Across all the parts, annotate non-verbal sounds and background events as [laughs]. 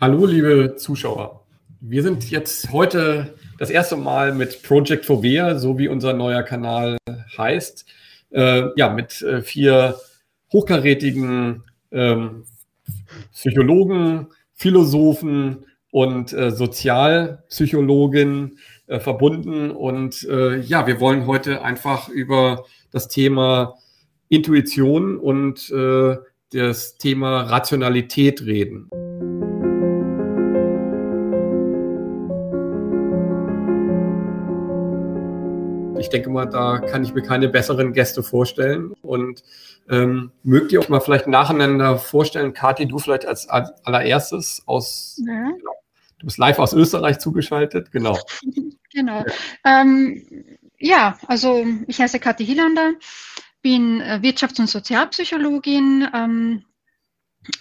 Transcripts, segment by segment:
Hallo, liebe Zuschauer. Wir sind jetzt heute das erste Mal mit Project Fovea, so wie unser neuer Kanal heißt, äh, ja, mit äh, vier hochkarätigen ähm, Psychologen, Philosophen und äh, Sozialpsychologin äh, verbunden. Und äh, ja, wir wollen heute einfach über das Thema Intuition und äh, das Thema Rationalität reden. Ich denke mal, da kann ich mir keine besseren Gäste vorstellen. Und ähm, mögt ihr auch mal vielleicht nacheinander vorstellen, Kathi, du vielleicht als allererstes aus, ja. genau, du bist live aus Österreich zugeschaltet, genau. [laughs] Genau. Ähm, ja, also ich heiße Kathi Hielander, bin äh, Wirtschafts- und Sozialpsychologin, ähm,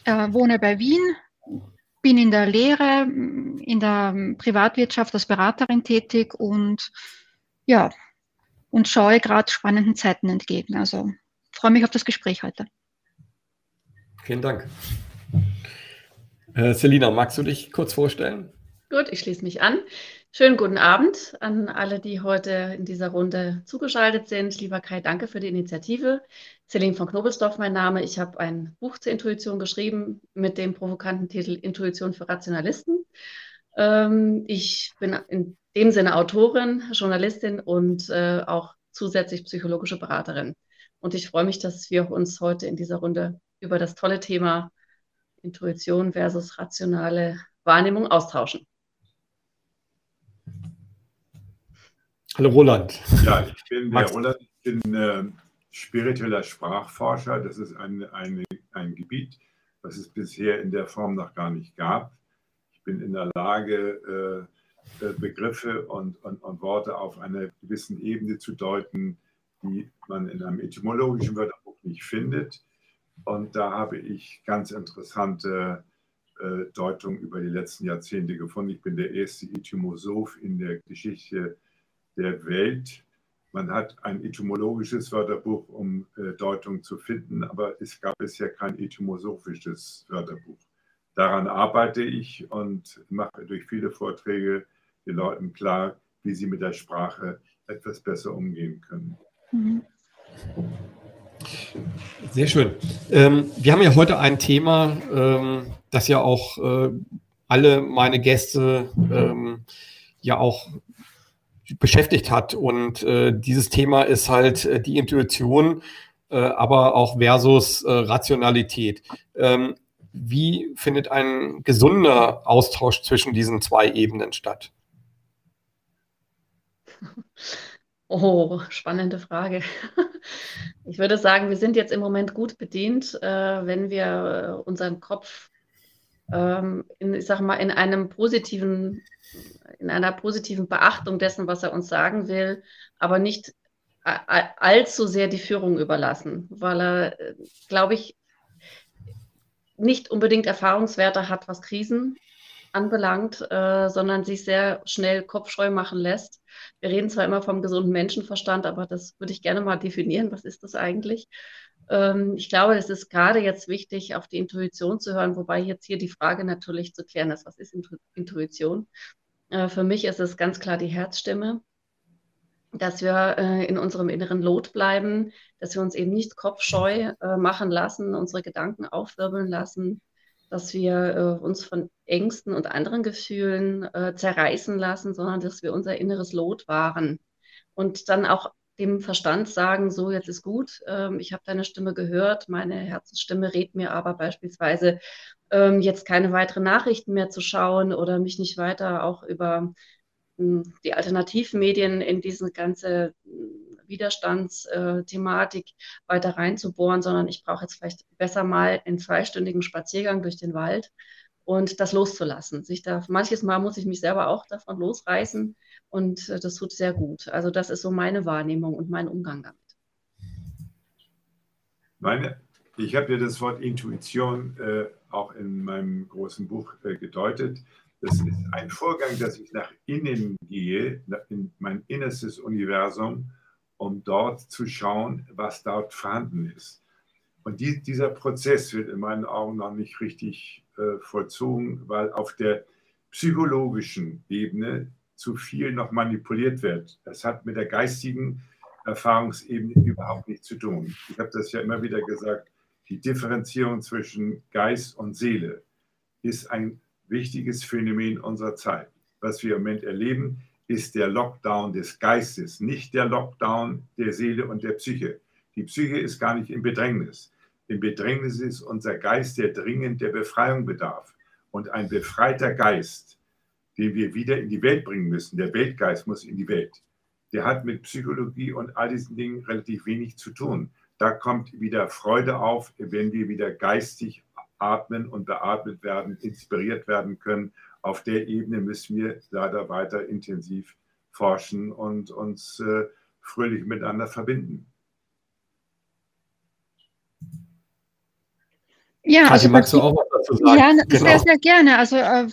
äh, wohne bei Wien, bin in der Lehre, in der Privatwirtschaft als Beraterin tätig und ja, und schaue gerade spannenden Zeiten entgegen. Also freue mich auf das Gespräch heute. Vielen Dank. Äh, Selina, magst du dich kurz vorstellen? Gut, ich schließe mich an. Schönen guten Abend an alle, die heute in dieser Runde zugeschaltet sind. Lieber Kai, danke für die Initiative. Celine von Knobelsdorf, mein Name. Ich habe ein Buch zur Intuition geschrieben mit dem provokanten Titel Intuition für Rationalisten. Ähm, ich bin in dem Sinne Autorin, Journalistin und äh, auch zusätzlich psychologische Beraterin. Und ich freue mich, dass wir uns heute in dieser Runde über das tolle Thema Intuition versus rationale Wahrnehmung austauschen. Hallo Roland. Ja, ich bin der Roland, ich bin äh, spiritueller Sprachforscher. Das ist ein, ein, ein Gebiet, was es bisher in der Form noch gar nicht gab. Ich bin in der Lage, äh, äh, Begriffe und, und, und, Worte auf einer gewissen Ebene zu deuten, die man in einem etymologischen Wörterbuch nicht findet. Und da habe ich ganz interessante äh, Deutungen über die letzten Jahrzehnte gefunden. Ich bin der erste Etymosoph in der Geschichte der Welt. Man hat ein etymologisches Wörterbuch, um äh, Deutungen zu finden, aber es gab bisher kein etymosophisches Wörterbuch. Daran arbeite ich und mache durch viele Vorträge den Leuten klar, wie sie mit der Sprache etwas besser umgehen können. Mhm. Sehr schön. Ähm, wir haben ja heute ein Thema, ähm, das ja auch äh, alle meine Gäste ähm, ja auch beschäftigt hat. Und äh, dieses Thema ist halt äh, die Intuition, äh, aber auch versus äh, Rationalität. Ähm, wie findet ein gesunder Austausch zwischen diesen zwei Ebenen statt? [laughs] Oh, spannende Frage. [laughs] Ich würde sagen, wir sind jetzt im Moment gut bedient, äh, wenn wir unseren Kopf ähm, in, ich sag mal, in einem positiven, in einer positiven Beachtung dessen, was er uns sagen will, aber nicht allzu sehr die Führung überlassen, weil er, äh, glaube ich, nicht unbedingt Erfahrungswerte hat, was Krisen anbelangt, äh, sondern sich sehr schnell kopfscheu machen lässt. Wir reden zwar immer vom gesunden Menschenverstand, aber das würde ich gerne mal definieren. Was ist das eigentlich? Ähm, ich glaube, es ist gerade jetzt wichtig, auf die Intuition zu hören, wobei jetzt hier die Frage natürlich zu klären ist, was ist Intuition? Äh, für mich ist es ganz klar die Herzstimme, dass wir äh, in unserem inneren Lot bleiben, dass wir uns eben nicht kopfscheu äh, machen lassen, unsere Gedanken aufwirbeln lassen, dass wir äh, uns von Ängsten und anderen Gefühlen äh, zerreißen lassen, sondern dass wir unser inneres Lot wahren. Und dann auch dem Verstand sagen, so jetzt ist gut, ähm, ich habe deine Stimme gehört, meine Herzensstimme rät mir aber beispielsweise ähm, jetzt keine weiteren Nachrichten mehr zu schauen oder mich nicht weiter auch über mh, hm, die Alternativmedien in diese ganze Widerstandsthematik weiter reinzubohren, sondern ich brauche jetzt vielleicht besser mal einen zweistündigen Spaziergang durch den Wald und das loszulassen. Sich da, manches Mal muss ich mich selber auch davon losreißen und äh, das tut sehr gut. Also das ist so meine Wahrnehmung und mein Umgang damit. Meine, ich habe ja das Wort Intuition äh, auch in meinem großen Buch äh, gedeutet. Das ist ein Vorgang, dass ich nach innen gehe, in mein innerstes Universum um dort zu schauen, was dort vorhanden ist. Und die, dieser Prozess wird in meinen Augen noch nicht richtig äh, vollzogen, weil auf der psychologischen Ebene zu viel noch manipuliert wird. Das hat mit der geistigen Erfahrungsebene überhaupt nichts zu tun. Ich habe das ja immer wieder gesagt, die Differenzierung zwischen Geist und Seele ist ein wichtiges Phänomen unserer Zeit. Was wir im Moment erleben, ist der Lockdown des Geistes, nicht der Lockdown der Seele und der Psyche. Die Psyche ist gar nicht im Bedrängnis. Im Bedrängnis ist unser Geist, der dringend der Befreiung bedarf. Und ein befreiter Geist, den wir wieder in die Welt bringen müssen, der Weltgeist muss in die Welt, der hat mit Psychologie und all diesen Dingen relativ wenig zu tun. Da kommt wieder Freude auf, wenn wir wieder geistig atmen und beatmet werden, inspiriert werden können. Auf der Ebene müssen wir leider weiter intensiv forschen und uns äh, fröhlich miteinander verbinden. Ja, also magst du auch was dazu sagen? Ja, genau. sehr, sehr gerne. Also äh,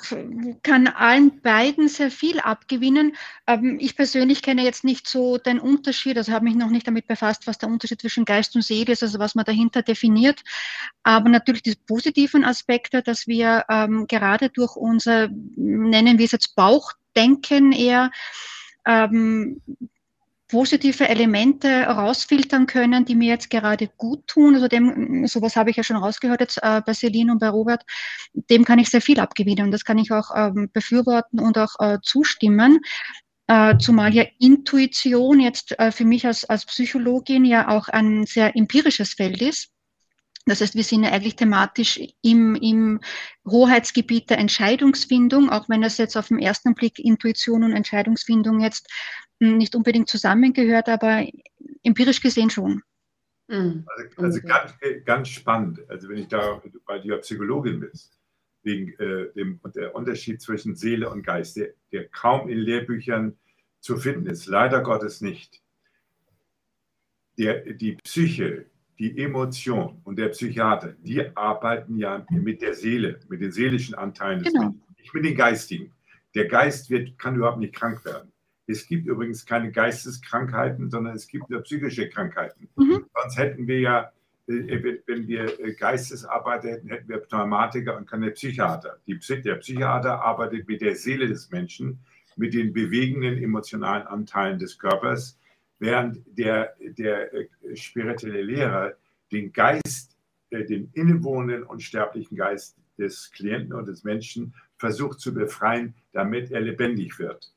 kann allen beiden sehr viel abgewinnen. Ähm, ich persönlich kenne jetzt nicht so den Unterschied, also habe mich noch nicht damit befasst, was der Unterschied zwischen Geist und Seele ist, also was man dahinter definiert. Aber natürlich die positiven Aspekte, dass wir ähm, gerade durch unser, nennen wir es jetzt Bauchdenken eher, ähm, positive Elemente rausfiltern können, die mir jetzt gerade gut tun. Also dem, sowas habe ich ja schon rausgehört jetzt äh, bei Celine und bei Robert. Dem kann ich sehr viel abgewinnen und das kann ich auch ähm, befürworten und auch äh, zustimmen. Äh, zumal ja Intuition jetzt äh, für mich als, als Psychologin ja auch ein sehr empirisches Feld ist. Das heißt, wir sind ja eigentlich thematisch im, im Hoheitsgebiet der Entscheidungsfindung, auch wenn das jetzt auf den ersten Blick Intuition und Entscheidungsfindung jetzt nicht unbedingt zusammengehört, aber empirisch gesehen schon. Mhm. Also, also ganz, ganz, spannend, also wenn ich da, weil du ja Psychologin bist, wegen äh, dem der Unterschied zwischen Seele und Geist, der, der kaum in Lehrbüchern zu finden ist, leider Gottes nicht. Der, die Psyche, die Emotion und der Psychiater, die arbeiten ja mit der Seele, mit den seelischen Anteilen des genau. Menschen, nicht mit den geistigen. Der Geist wird, kann überhaupt nicht krank werden. Es gibt übrigens keine Geisteskrankheiten, sondern es gibt nur psychische Krankheiten. Mhm. Sonst hätten wir ja, äh, wenn wir äh, Geistesarbeiter hätten, hätten wir Pneumatiker und keine Psychiater. Die, der Psychiater arbeitet mit der Seele des Menschen, mit den bewegenden emotionalen Anteilen des Körpers, während der, der äh, spirituelle Lehrer den Geist, den innewohnenden und sterblichen Geist des Klienten und des Menschen versucht zu befreien, damit er lebendig wird.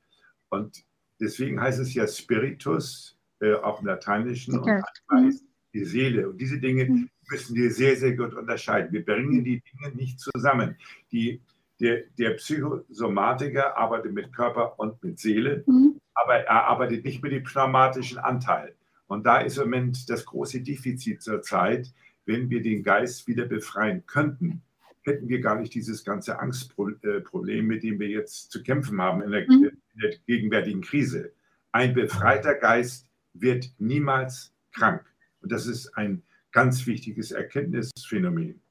Und Deswegen heißt es ja Spiritus, äh, auch im Lateinischen, und Geist, die Seele. Und diese Dinge mhm. müssen wir sehr, sehr gut unterscheiden. Wir bringen die Dinge nicht zusammen. Die, der, der Psychosomatiker arbeitet mit Körper und mit Seele, mhm. aber er arbeitet nicht mit dem pneumatischen Anteil. Und da ist im Moment das große Defizit zur Zeit, wenn wir den Geist wieder befreien könnten, hätten wir gar nicht dieses ganze Angstproblem, mit dem wir jetzt zu kämpfen haben in der, mhm. in der gegenwärtigen Krise. Ein befreiter Geist wird niemals krank. Und das ist ein ganz wichtiges Erkenntnisphänomen.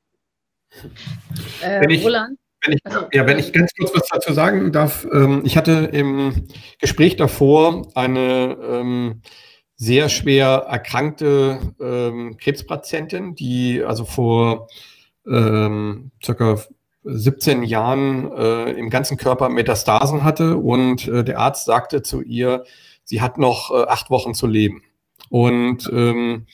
Äh, wenn ich, Roland? Wenn ich, also, ja, wenn ich ganz kurz was dazu sagen darf. Ähm, ich hatte im Gespräch davor eine ähm, sehr schwer erkrankte ähm, Krebspatientin, die also vor ähm, circa 17 Jahren äh, im ganzen Körper Metastasen hatte und äh, der Arzt sagte zu ihr, sie hat noch äh, acht Wochen zu leben. Und ähm,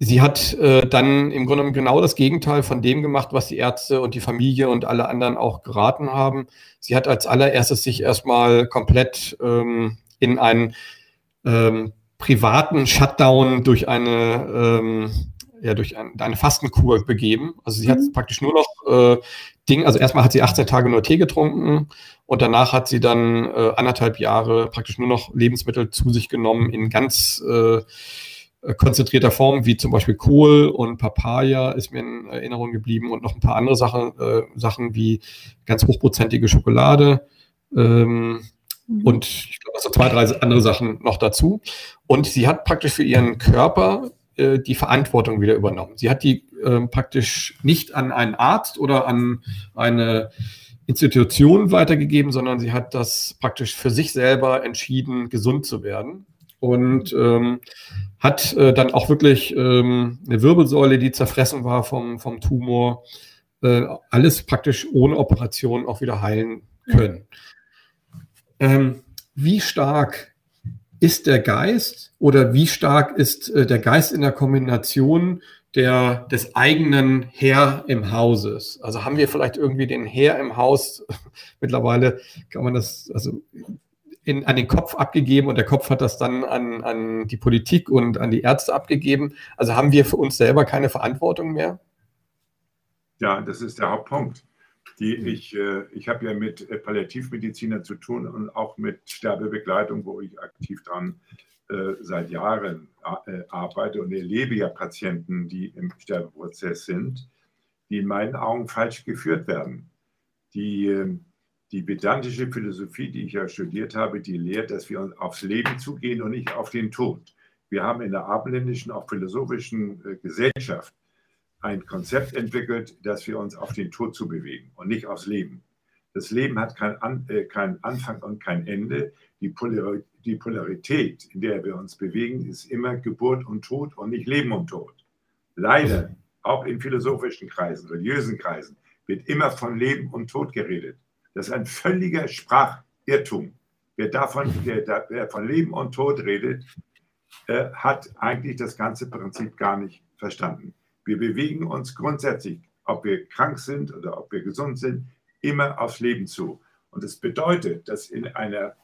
sie hat äh, dann im Grunde genau das Gegenteil von dem gemacht, was die Ärzte und die Familie und alle anderen auch geraten haben. Sie hat als allererstes sich erstmal komplett ähm, in einen ähm, privaten Shutdown durch eine ähm, ja, durch ein, eine Fastenkur begeben. Also sie mhm. hat praktisch nur noch äh, Ding, also erstmal hat sie 18 Tage nur Tee getrunken und danach hat sie dann äh, anderthalb Jahre praktisch nur noch Lebensmittel zu sich genommen in ganz äh, konzentrierter Form, wie zum Beispiel Kohl und Papaya ist mir in Erinnerung geblieben und noch ein paar andere Sachen, äh, Sachen wie ganz hochprozentige Schokolade. Ähm, mhm. und ich glaube, so zwei, drei andere Sachen noch dazu. Und sie hat praktisch für ihren Körper äh, die Verantwortung wieder übernommen. Sie hat die äh, praktisch nicht an einen Arzt oder an eine Institution weitergegeben, sondern sie hat das praktisch für sich selber entschieden, gesund zu werden. Und ähm, hat äh, dann auch wirklich ähm, eine Wirbelsäule, die zerfressen war vom, vom Tumor, äh, alles praktisch ohne Operation auch wieder heilen können. Ähm, wie stark ist der Geist oder wie stark ist äh, der Geist in der Kombination der, des eigenen Herr im Hauses? Also haben wir vielleicht irgendwie den Herr im Haus? [laughs] Mittlerweile kann man das, also in, an den Kopf abgegeben und der Kopf hat das dann an, an die Politik und an die Ärzte abgegeben. Also haben wir für uns selber keine Verantwortung mehr? Ja, das ist der Hauptpunkt. Die ich äh, ich habe ja mit äh, Palliativmedizinern zu tun und auch mit Sterbebegleitung, wo ich aktiv dran äh, seit Jahren arbeite und erlebe ja Patienten, die im Sterbeprozess sind, die in meinen Augen falsch geführt werden. Die, ähm, die vedantische Philosophie, die ich ja studiert habe, die lehrt, dass wir uns aufs Leben zugehen und nicht auf den Tod. Wir haben in der abendländischen, auch philosophischen Gesellschaft ein Konzept entwickelt, dass wir uns auf den Tod zu bewegen und nicht aufs Leben. Das Leben hat keinen An äh, kein Anfang und kein Ende. Die, Polar die Polarität, in der wir uns bewegen, ist immer Geburt und Tod und nicht Leben und Tod. Leider, auch in philosophischen Kreisen, religiösen Kreisen, wird immer von Leben und Tod geredet. Das ist ein völliger Sprachirrtum. Wer, davon, der, wer von Leben und Tod redet, äh, hat eigentlich das ganze Prinzip gar nicht verstanden. Wir bewegen uns grundsätzlich, ob wir krank sind oder ob wir gesund sind, immer aufs Leben zu. Und das bedeutet, dass in einer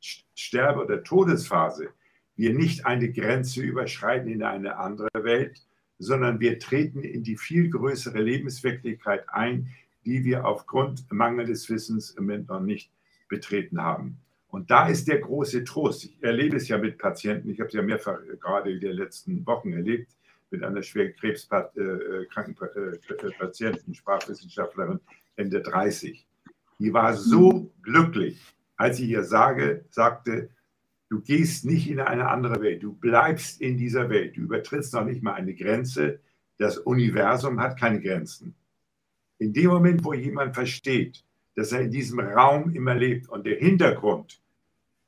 Sterbe- oder Todesphase wir nicht eine Grenze überschreiten in eine andere Welt, sondern wir treten in die viel größere Lebenswirklichkeit ein, die wir aufgrund mangelndes Wissens im Moment noch nicht betreten haben. Und da ist der große Trost. Ich erlebe es ja mit Patienten, ich habe es ja mehrfach gerade in den letzten Wochen erlebt, mit einer schwer krebskranken äh, Patienten, Sprachwissenschaftlerin, Ende 30. Die war so glücklich, als ich ihr sage, sagte, du gehst nicht in eine andere Welt, du bleibst in dieser Welt, du übertrittst noch nicht mal eine Grenze, das Universum hat keine Grenzen. In dem Moment, wo jemand versteht, dass er in diesem Raum immer lebt und der Hintergrund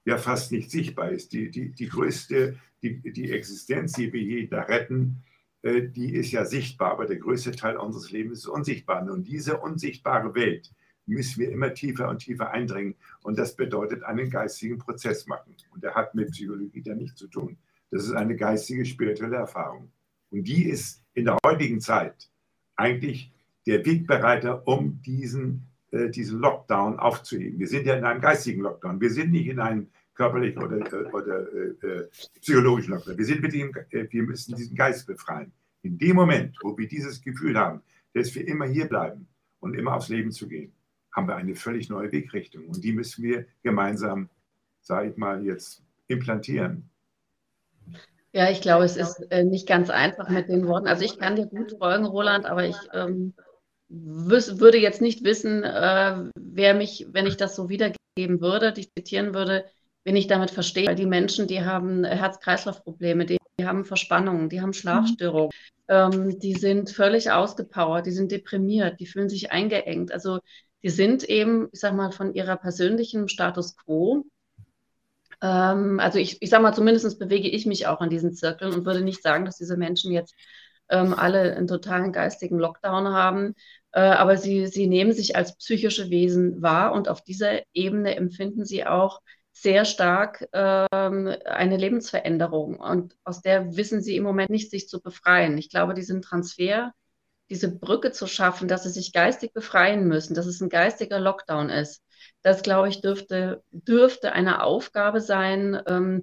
ja fast nicht sichtbar ist, die, die, die größte, die, die Existenz, die wir je da retten, äh, die ist ja sichtbar, aber der größte Teil unseres Lebens ist unsichtbar. Und diese unsichtbare Welt müssen wir immer tiefer und tiefer eindringen. Und das bedeutet einen geistigen Prozess machen. Und der hat mit Psychologie da nichts zu tun. Das ist eine geistige, spirituelle Erfahrung. Und die ist in der heutigen Zeit eigentlich der Wegbereiter, um diesen, äh, diesen Lockdown aufzuheben. Wir sind ja in einem geistigen Lockdown. Wir sind nicht in einem körperlichen oder, äh, oder äh, äh, psychologischen Lockdown. Wir, sind mit dem, äh, wir müssen diesen Geist befreien. In dem Moment, wo wir dieses Gefühl haben, dass wir immer hier bleiben und immer aufs Leben zu gehen, haben wir eine völlig neue Wegrichtung. Und die müssen wir gemeinsam, sage ich mal, jetzt implantieren. Ja, ich glaube, es ist äh, nicht ganz einfach mit den Worten. Also ich kann dir gut folgen, Roland, aber ich ähm, würde jetzt nicht wissen, äh, wer mich, wenn ich das so wiedergeben würde, dich zitieren würde, wen ich damit verstehe. Weil die Menschen, die haben Herz-Kreislauf-Probleme, die, die, haben Verspannungen, die haben Schlafstörungen, mhm. ähm, die sind völlig ausgepowert, die sind deprimiert, die fühlen sich eingeengt. Also die sind eben, ich sag mal, von ihrer persönlichen Status quo. Ähm, also ich, ich sag mal, zumindest bewege ich mich auch in diesen Zirkeln und würde nicht sagen, dass diese Menschen jetzt ähm, alle einen totalen geistigen Lockdown haben. Äh, aber sie, sie nehmen sich als psychische Wesen wahr und auf dieser Ebene empfinden sie auch sehr stark ähm, eine Lebensveränderung und aus der wissen sie im Moment nicht, sich zu befreien. Ich glaube, diesen Transfer, diese Brücke zu schaffen, dass sie sich geistig befreien müssen, dass es ein geistiger Lockdown ist, das, glaube ich, dürfte, dürfte eine Aufgabe sein. Ähm,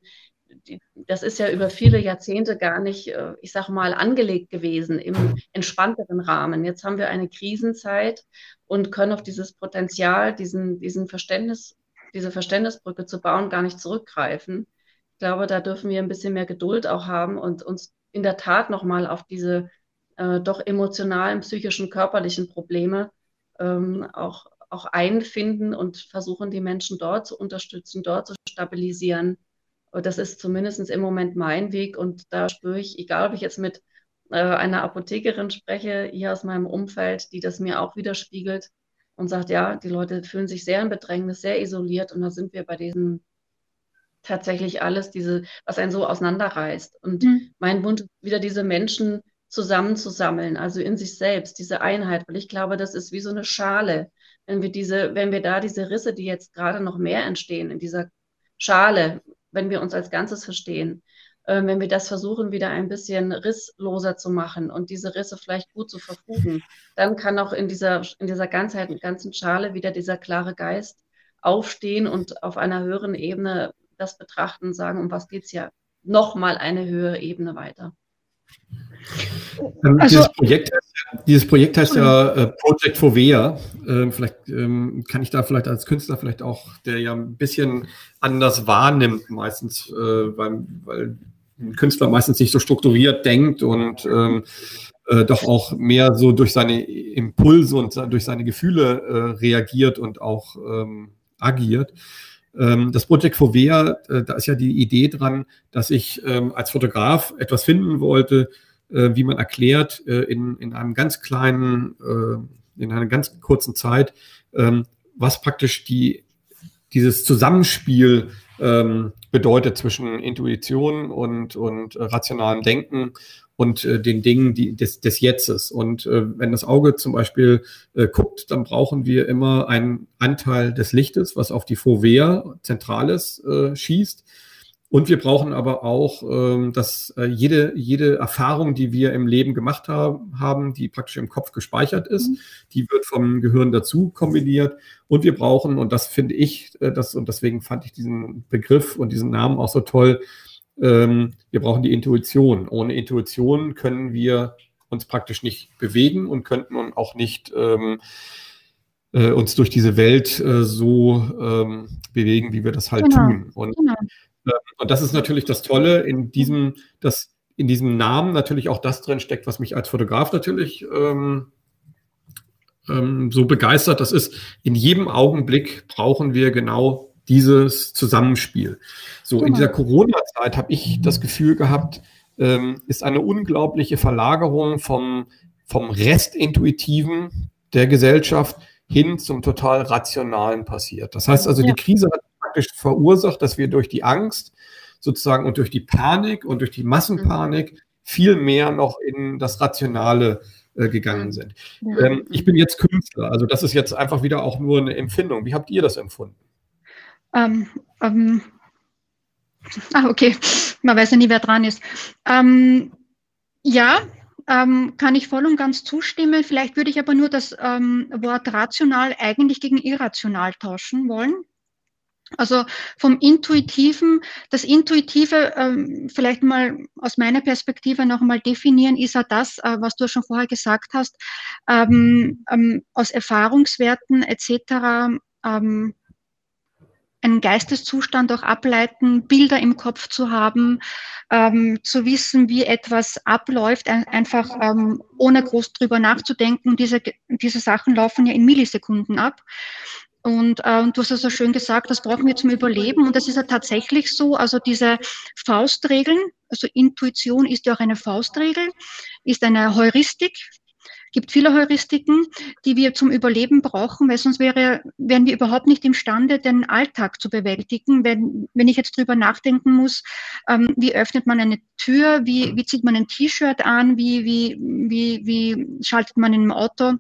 das ist ja über viele Jahrzehnte gar nicht, äh, ich sage mal, angelegt gewesen im entspannteren Rahmen. Jetzt haben wir eine Krisenzeit und können auf dieses Potenzial, diesen, diesen Verständnis diese Verständnisbrücke zu bauen, gar nicht zurückgreifen. Ich glaube, da dürfen wir ein bisschen mehr Geduld auch haben und uns in der Tat nochmal auf diese äh, doch emotionalen, psychischen, körperlichen Probleme ähm, auch, auch einfinden und versuchen, die Menschen dort zu unterstützen, dort zu stabilisieren. Und das ist zumindest im Moment mein Weg und da spüre ich, egal ob ich jetzt mit äh, einer Apothekerin spreche, hier aus meinem Umfeld, die das mir auch widerspiegelt, und sagt, ja, die Leute fühlen sich sehr in Bedrängnis, sehr isoliert und da sind wir bei diesem tatsächlich alles, diese, was einen so auseinanderreißt. Und mhm. mein Wunsch ist wieder diese Menschen zusammenzusammeln, also in sich selbst, diese Einheit, weil ich glaube, das ist wie so eine Schale. Wenn wir diese, wenn wir da diese Risse, die jetzt gerade noch mehr entstehen, in dieser Schale, wenn wir uns als Ganzes verstehen, wenn wir das versuchen, wieder ein bisschen rissloser zu machen und diese Risse vielleicht gut zu verfugen, dann kann auch in dieser, in dieser Ganzheit, ganzen Schale wieder dieser klare Geist aufstehen und auf einer höheren Ebene das betrachten und sagen, um was geht es ja nochmal eine höhere Ebene weiter. Ähm, also, dieses, Projekt heißt, dieses, Projekt heißt, ja äh, Project Fovea. Ähm, vielleicht ähm, kann ich da vielleicht als Künstler vielleicht auch, der ja ein bisschen anders wahrnimmt, meistens, äh, weil, weil Künstler meistens nicht so strukturiert denkt und ähm, äh, doch auch mehr so durch seine Impulse und durch seine Gefühle äh, reagiert und auch ähm, agiert. Ähm, das Project Fovea, äh, da ist ja die Idee dran, dass ich ähm, als Fotograf etwas finden wollte, äh, wie man erklärt, äh, in, in einem ganz kleinen, in einer ganz kurzen Zeit, ähm, was praktisch die, dieses Zusammenspiel bedeutet zwischen Intuition und, und rationalem Denken und äh, den Dingen die, des, des Jetztes. Und äh, wenn das Auge zum Beispiel äh, guckt, dann brauchen wir immer einen Anteil des Lichtes, was auf die Fovea Zentrales äh, schießt. Und wir brauchen aber auch, ähm, dass äh, jede, jede Erfahrung, die wir im Leben gemacht haben, haben, die praktisch im Kopf gespeichert ist, mhm. die wird vom Gehirn dazu kombiniert. Und wir brauchen, und das finde ich, äh, das, und deswegen fand ich diesen Begriff und diesen Namen auch so toll, ähm, wir brauchen die Intuition. Ohne Intuition können wir uns praktisch nicht bewegen und könnten auch nicht ähm, äh, uns durch diese Welt äh, so bewegen, wie wir das halt genau. tun. Und, genau. Äh, und das ist natürlich das Tolle in diesem, dass in diesem Namen natürlich auch das drin steckt, was mich als Fotograf natürlich ähm, ähm, so begeistert. Das ist, in jedem Augenblick brauchen wir genau dieses Zusammenspiel. So, in dieser Corona-Zeit habe ich das Gefühl gehabt, ähm, ist eine unglaubliche Verlagerung vom, vom Restintuitiven der Gesellschaft hin zum total Rationalen passiert. Das heißt also, die Krise hat praktisch verursacht, dass wir durch die Angst sozusagen und durch die Panik und durch die Massenpanik mhm. viel mehr noch in das Rationale äh, gegangen sind. Ähm, ich bin jetzt Künstler, also das ist jetzt einfach wieder auch nur eine Empfindung. Wie habt ihr das empfunden? Ähm, ähm, ah, okay, man weiß ja nie, wer dran ist. Ähm, ja, ähm, kann ich voll und ganz zustimmen. Vielleicht würde ich aber nur das ähm, Wort rational eigentlich gegen irrational tauschen wollen. Also vom Intuitiven, das Intuitive ähm, vielleicht mal aus meiner Perspektive nochmal definieren, ist ja das, äh, was du schon vorher gesagt hast, ähm, ähm, aus Erfahrungswerten etc. Ähm, einen Geisteszustand auch ableiten, Bilder im Kopf zu haben, ähm, zu wissen, wie etwas abläuft, ein, einfach ähm, ohne groß drüber nachzudenken. Diese, diese Sachen laufen ja in Millisekunden ab. Und, äh, und du hast ja so schön gesagt, das brauchen wir zum Überleben. Und das ist ja tatsächlich so. Also diese Faustregeln, also Intuition ist ja auch eine Faustregel, ist eine Heuristik, gibt viele Heuristiken, die wir zum Überleben brauchen, weil sonst wäre, wären wir überhaupt nicht imstande, den Alltag zu bewältigen. Wenn, wenn ich jetzt drüber nachdenken muss, ähm, wie öffnet man eine Tür, wie, wie zieht man ein T-Shirt an, wie, wie, wie, wie schaltet man im Auto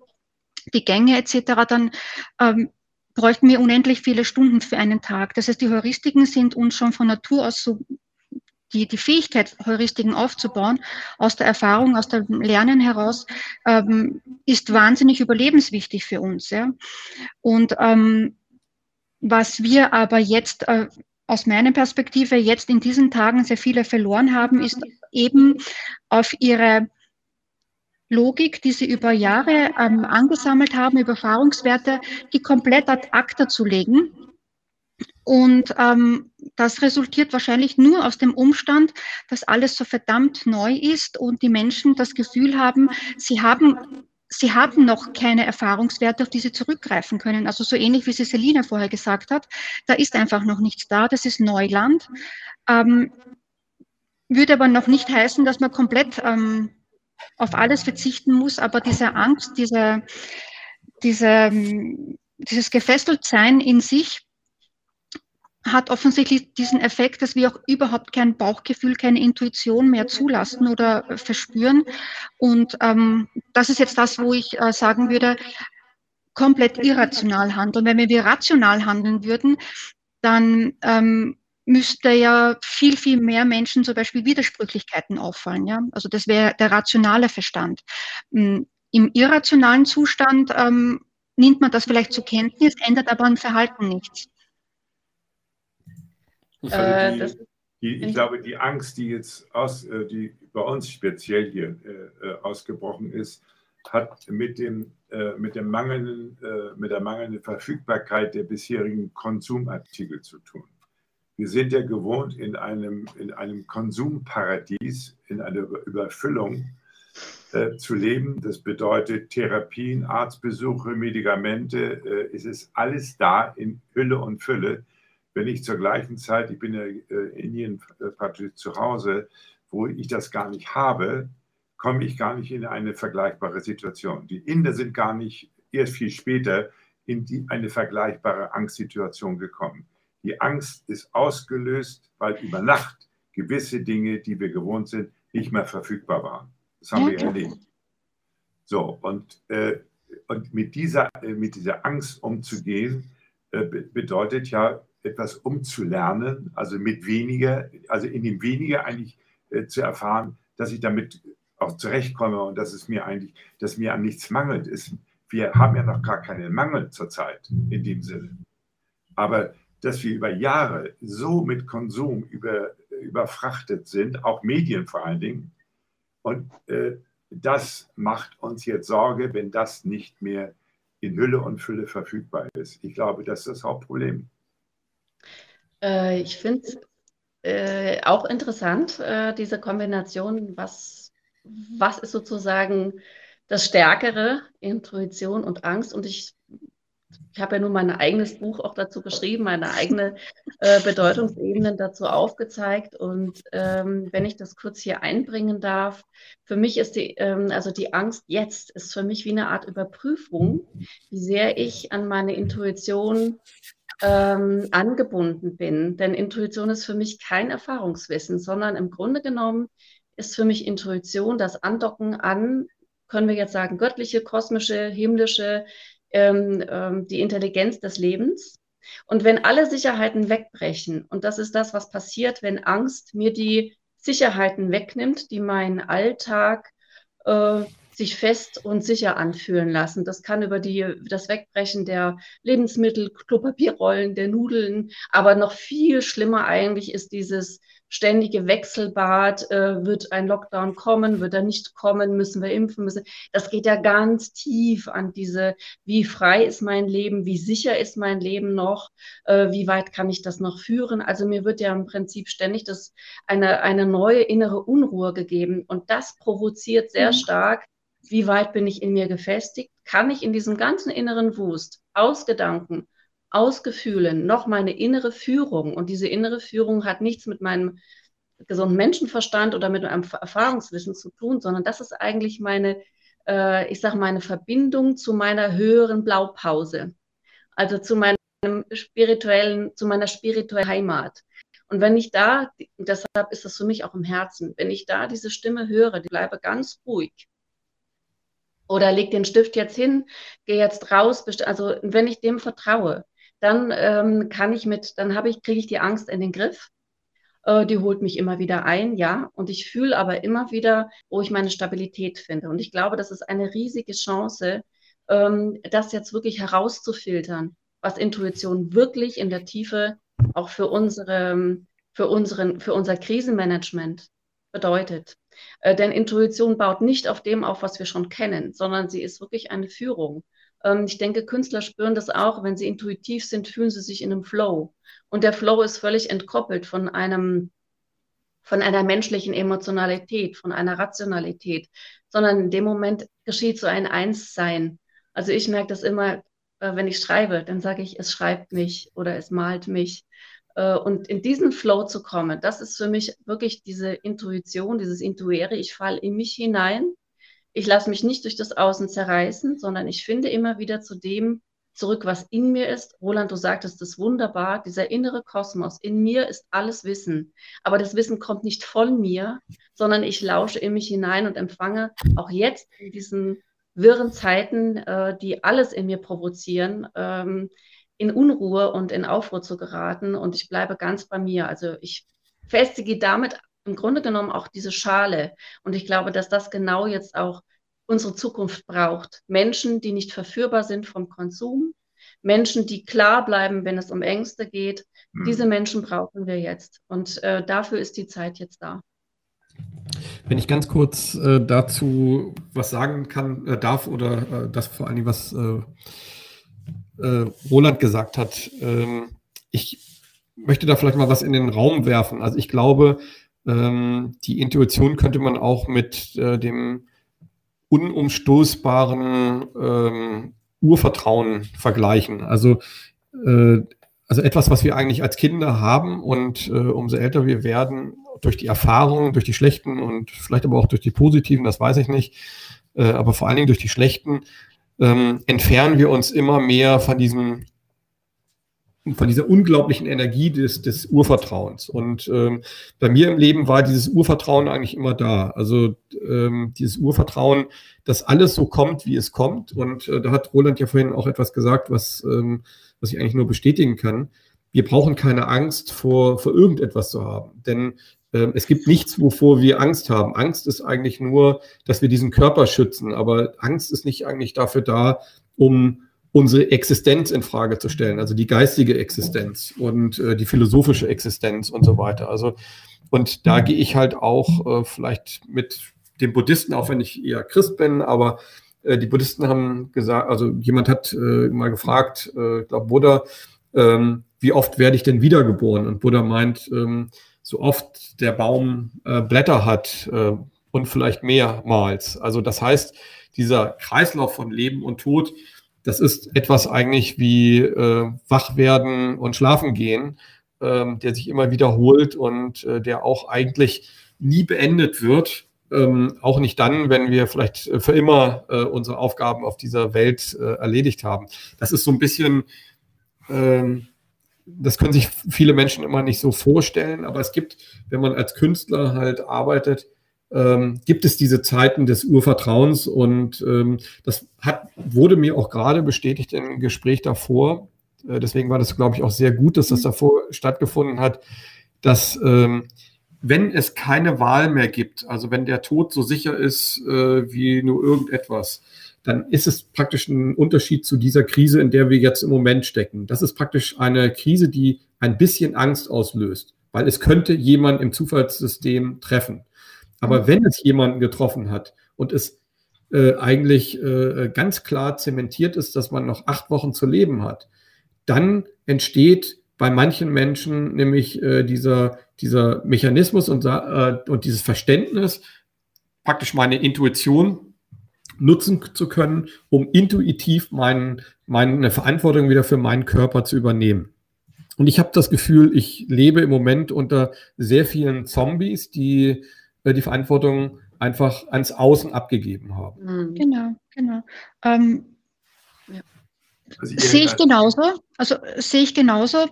die Gänge etc., dann ähm, bräuchten wir unendlich viele Stunden für einen Tag. Das heißt, die Heuristiken sind uns schon von Natur aus so die, die Fähigkeit, Heuristiken aufzubauen, aus der Erfahrung, aus dem Lernen heraus, ähm, ist wahnsinnig überlebenswichtig für uns. Ja? Und ähm, was wir aber jetzt äh, aus meiner Perspektive jetzt in diesen Tagen sehr viele verloren haben, ist eben auf ihre Logik, die sie über Jahre ähm, angesammelt haben, über Erfahrungswerte, die komplett ad acta zu legen und ähm, das resultiert wahrscheinlich nur aus dem Umstand, dass alles so verdammt neu ist und die Menschen das Gefühl haben, sie haben Sie haben noch keine Erfahrungswerte, auf die Sie zurückgreifen können. Also so ähnlich wie sie Selina vorher gesagt hat, da ist einfach noch nichts da, das ist Neuland. Ähm, würde aber noch nicht heißen, dass man komplett ähm, auf alles verzichten muss, aber diese Angst, diese, diese, ähm, dieses Gefesseltsein in sich, hat offensichtlich diesen Effekt, dass wir auch überhaupt kein Bauchgefühl, keine Intuition mehr zulassen oder äh, verspüren. Und ähm, das ist jetzt das, wo ich äh, sagen würde, komplett irrational handeln. Wenn wir rational handeln würden, dann ähm, müsste ja viel, viel mehr Menschen zum Beispiel Widersprüchlichkeiten auffallen. Ja? Also das wäre der rationale Verstand. Hm, Im irrationalen Zustand ähm, nimmt man das vielleicht zur Kenntnis, ändert aber am Verhalten nichts. Äh, die, die, ich glaube, die Angst, die jetzt aus, äh, die bei uns speziell hier äh, äh ausgebrochen ist, hat mit dem, äh, mit, dem mangelnden, äh, mit der mangelnden Verfügbarkeit der bisherigen Konsumartikel zu tun. Wir sind ja gewohnt, in einem, in einem Konsumparadies, in einer Überfüllung äh, zu leben. Das bedeutet Therapien, Arztbesuche, Medikamente. Äh, es ist alles da in Hülle und Fülle. Wenn ich zur gleichen Zeit, ich bin ja äh, in Indien praktisch zu Hause, wo ich das gar nicht habe, komme ich gar nicht in eine vergleichbare Situation. Die Inder sind gar nicht erst viel später in die, eine vergleichbare Angstsituation gekommen. Die Angst ist ausgelöst, weil über Nacht gewisse Dinge, die wir gewohnt sind, nicht mehr verfügbar waren. Das haben wir erlebt. So, und, äh, und mit, dieser, äh, mit dieser Angst umzugehen, äh, bedeutet ja, etwas umzulernen, also mit weniger, also in dem weniger eigentlich äh, zu erfahren, dass ich damit auch zurechtkomme und dass es mir eigentlich, dass mir an nichts mangelt. Ist, wir haben ja noch gar keinen Mangel zurzeit in dem Sinne. Aber dass wir über Jahre so mit Konsum über, überfrachtet sind, auch Medien vor allen Dingen. Und äh, das macht uns jetzt Sorge, wenn das nicht mehr in Hülle und Fülle verfügbar ist. Ich glaube, das ist das Hauptproblem. Äh, ich finde es äh, auch interessant, äh, diese Kombination, was, was ist sozusagen das Stärkere, Intuition und Angst. Und ich ich habe ja nun mein eigenes Buch auch dazu geschrieben, meine eigene äh, Bedeutungsebenen dazu aufgezeigt. Und ähm, wenn ich das kurz hier einbringen darf, für mich ist die, ähm, also die Angst jetzt ist für mich wie eine Art Überprüfung, wie sehr ich an meine Intuition ähm, angebunden bin. Denn Intuition ist für mich kein Erfahrungswissen, sondern im Grunde genommen ist für mich Intuition das Andocken an, können wir jetzt sagen, göttliche, kosmische, himmlische, ähm, ähm, die Intelligenz des Lebens. Und wenn alle Sicherheiten wegbrechen, und das ist das, was passiert, wenn Angst mir die Sicherheiten wegnimmt, die meinen Alltag äh, sich fest und sicher anfühlen lassen. Das kann über die, das Wegbrechen der Lebensmittel, Klopapierrollen, der Nudeln, aber noch viel schlimmer eigentlich ist dieses ständige Wechselbad, äh, wird ein Lockdown kommen, wird er nicht kommen, müssen wir impfen, müssen. Das geht ja ganz tief an diese, wie frei ist mein Leben, wie sicher ist mein Leben noch, äh, wie weit kann ich das noch führen. Also mir wird ja im Prinzip ständig das eine, eine neue innere Unruhe gegeben und das provoziert sehr mhm. stark, wie weit bin ich in mir gefestigt, kann ich in diesem ganzen inneren Wust aus Gedanken aus Gefühlen noch meine innere Führung. Und diese innere Führung hat nichts mit meinem gesunden Menschenverstand oder mit einem Erfahrungswissen zu tun, sondern das ist eigentlich meine, äh, ich sage meine Verbindung zu meiner höheren Blaupause. Also zu meinem spirituellen, zu meiner spirituellen Heimat. Und wenn ich da, deshalb ist das für mich auch im Herzen, wenn ich da diese Stimme höre, die bleibe ganz ruhig. Oder leg den Stift jetzt hin, gehe jetzt raus, also wenn ich dem vertraue, dann ähm, kann ich mit, dann habe ich, kriege ich die Angst in den Griff. Äh, die holt mich immer wieder ein, ja. Und ich fühle aber immer wieder, wo ich meine Stabilität finde. Und ich glaube, das ist eine riesige Chance, ähm, das jetzt wirklich herauszufiltern, was Intuition wirklich in der Tiefe auch für unsere, für unseren, für unser Krisenmanagement bedeutet. Äh, denn Intuition baut nicht auf dem auf, was wir schon kennen, sondern sie ist wirklich eine Führung. Ähm, ich denke, Künstler spüren das auch, wenn sie intuitiv sind, fühlen sie sich in einem Flow. Und der Flow ist völlig entkoppelt von einem, von einer menschlichen Emotionalität, von einer Rationalität, sondern in dem Moment geschieht so ein Einssein. Also ich merke das immer, äh, wenn ich schreibe, dann sage ich, es schreibt mich oder es malt mich. Äh, und in diesen Flow zu kommen, das ist für mich wirklich diese Intuition, dieses Intuere. Ich falle in mich hinein ich lasse mich nicht durch das Außen zerreißen, sondern ich finde immer wieder zu dem, zurück, was in mir ist. Roland, du sagtest es wunderbar, dieser innere Kosmos. In mir ist alles Wissen. Aber das Wissen kommt nicht von mir, sondern ich lausche in mich hinein und empfange auch jetzt in diesen wirren Zeiten, äh, die alles in mir provozieren, ähm, in Unruhe und in Aufruhr zu geraten. Und ich bleibe ganz bei mir. Also ich festige damit im Grunde genommen auch diese Schale. Und ich glaube, dass das genau jetzt auch unsere Zukunft braucht. Menschen, die nicht verführbar sind vom Konsum, Menschen, die klar bleiben, wenn es um Ängste geht. Mhm. Diese Menschen brauchen wir jetzt. Und äh, dafür ist die Zeit jetzt da. Wenn ich ganz kurz äh, dazu was sagen kann, äh, darf oder äh, das vor allem, was äh, äh, Roland gesagt hat, ähm, ich möchte da vielleicht mal was in den Raum werfen. Also ich glaube, ähm, die Intuition könnte man auch mit äh, dem unumstoßbaren ähm, Urvertrauen vergleichen. Also, äh, also etwas, was wir eigentlich als Kinder haben und äh, umso älter wir werden, durch die Erfahrungen, durch die schlechten und vielleicht aber auch durch die positiven, das weiß ich nicht, äh, aber vor allen Dingen durch die schlechten, ähm, entfernen wir uns immer mehr von diesem von dieser unglaublichen Energie des, des Urvertrauens. Und ähm, bei mir im Leben war dieses Urvertrauen eigentlich immer da. Also ähm, dieses Urvertrauen, dass alles so kommt, wie es kommt. Und äh, da hat Roland ja vorhin auch etwas gesagt, was, ähm, was ich eigentlich nur bestätigen kann. Wir brauchen keine Angst vor, vor irgendetwas zu haben. Denn ähm, es gibt nichts, wovor wir Angst haben. Angst ist eigentlich nur, dass wir diesen Körper schützen. Aber Angst ist nicht eigentlich dafür da, um unsere Existenz in Frage zu stellen, also die geistige Existenz und äh, die philosophische Existenz und so weiter. Also und da gehe ich halt auch äh, vielleicht mit den Buddhisten, auch wenn ich eher Christ bin, aber äh, die Buddhisten haben gesagt, also jemand hat äh, mal gefragt, äh, ich glaube Buddha, ähm, wie oft werde ich denn wiedergeboren? Und Buddha meint, ähm, so oft der Baum äh, Blätter hat und vielleicht mehrmals. Also das heißt, dieser Kreislauf von Leben und Tod, das ist etwas eigentlich wie äh, wach werden und schlafen gehen, ähm, der sich immer wiederholt und äh, der auch eigentlich nie beendet wird. Ähm, auch nicht dann, wenn wir vielleicht für immer äh, unsere Aufgaben auf dieser Welt äh, erledigt haben. Das ist so ein bisschen, ähm, das können sich viele Menschen immer nicht so vorstellen, aber es gibt, wenn man als Künstler halt arbeitet, ähm, gibt es diese Zeiten des Urvertrauens und ähm, das hat, wurde mir auch gerade bestätigt im Gespräch davor. Äh, deswegen war das, glaube ich, auch sehr gut, dass das davor stattgefunden hat, dass ähm, wenn es keine Wahl mehr gibt, also wenn der Tod so sicher ist äh, wie nur irgendetwas, dann ist es praktisch ein Unterschied zu dieser Krise, in der wir jetzt im Moment stecken. Das ist praktisch eine Krise, die ein bisschen Angst auslöst, weil es könnte jemand im Zufallssystem treffen. Aber wenn es jemanden getroffen hat und es äh, eigentlich äh, ganz klar zementiert ist, dass man noch acht Wochen zu leben hat, dann entsteht bei manchen Menschen nämlich äh, dieser, dieser Mechanismus und, äh, und dieses Verständnis, praktisch meine Intuition nutzen zu können, um intuitiv mein, meine Verantwortung wieder für meinen Körper zu übernehmen. Und ich habe das Gefühl, ich lebe im Moment unter sehr vielen Zombies, die die Verantwortung einfach ans Außen abgegeben haben. Mhm. Genau, genau. Ähm, ja. also sehe ich genauso. Also sehe ich genauso.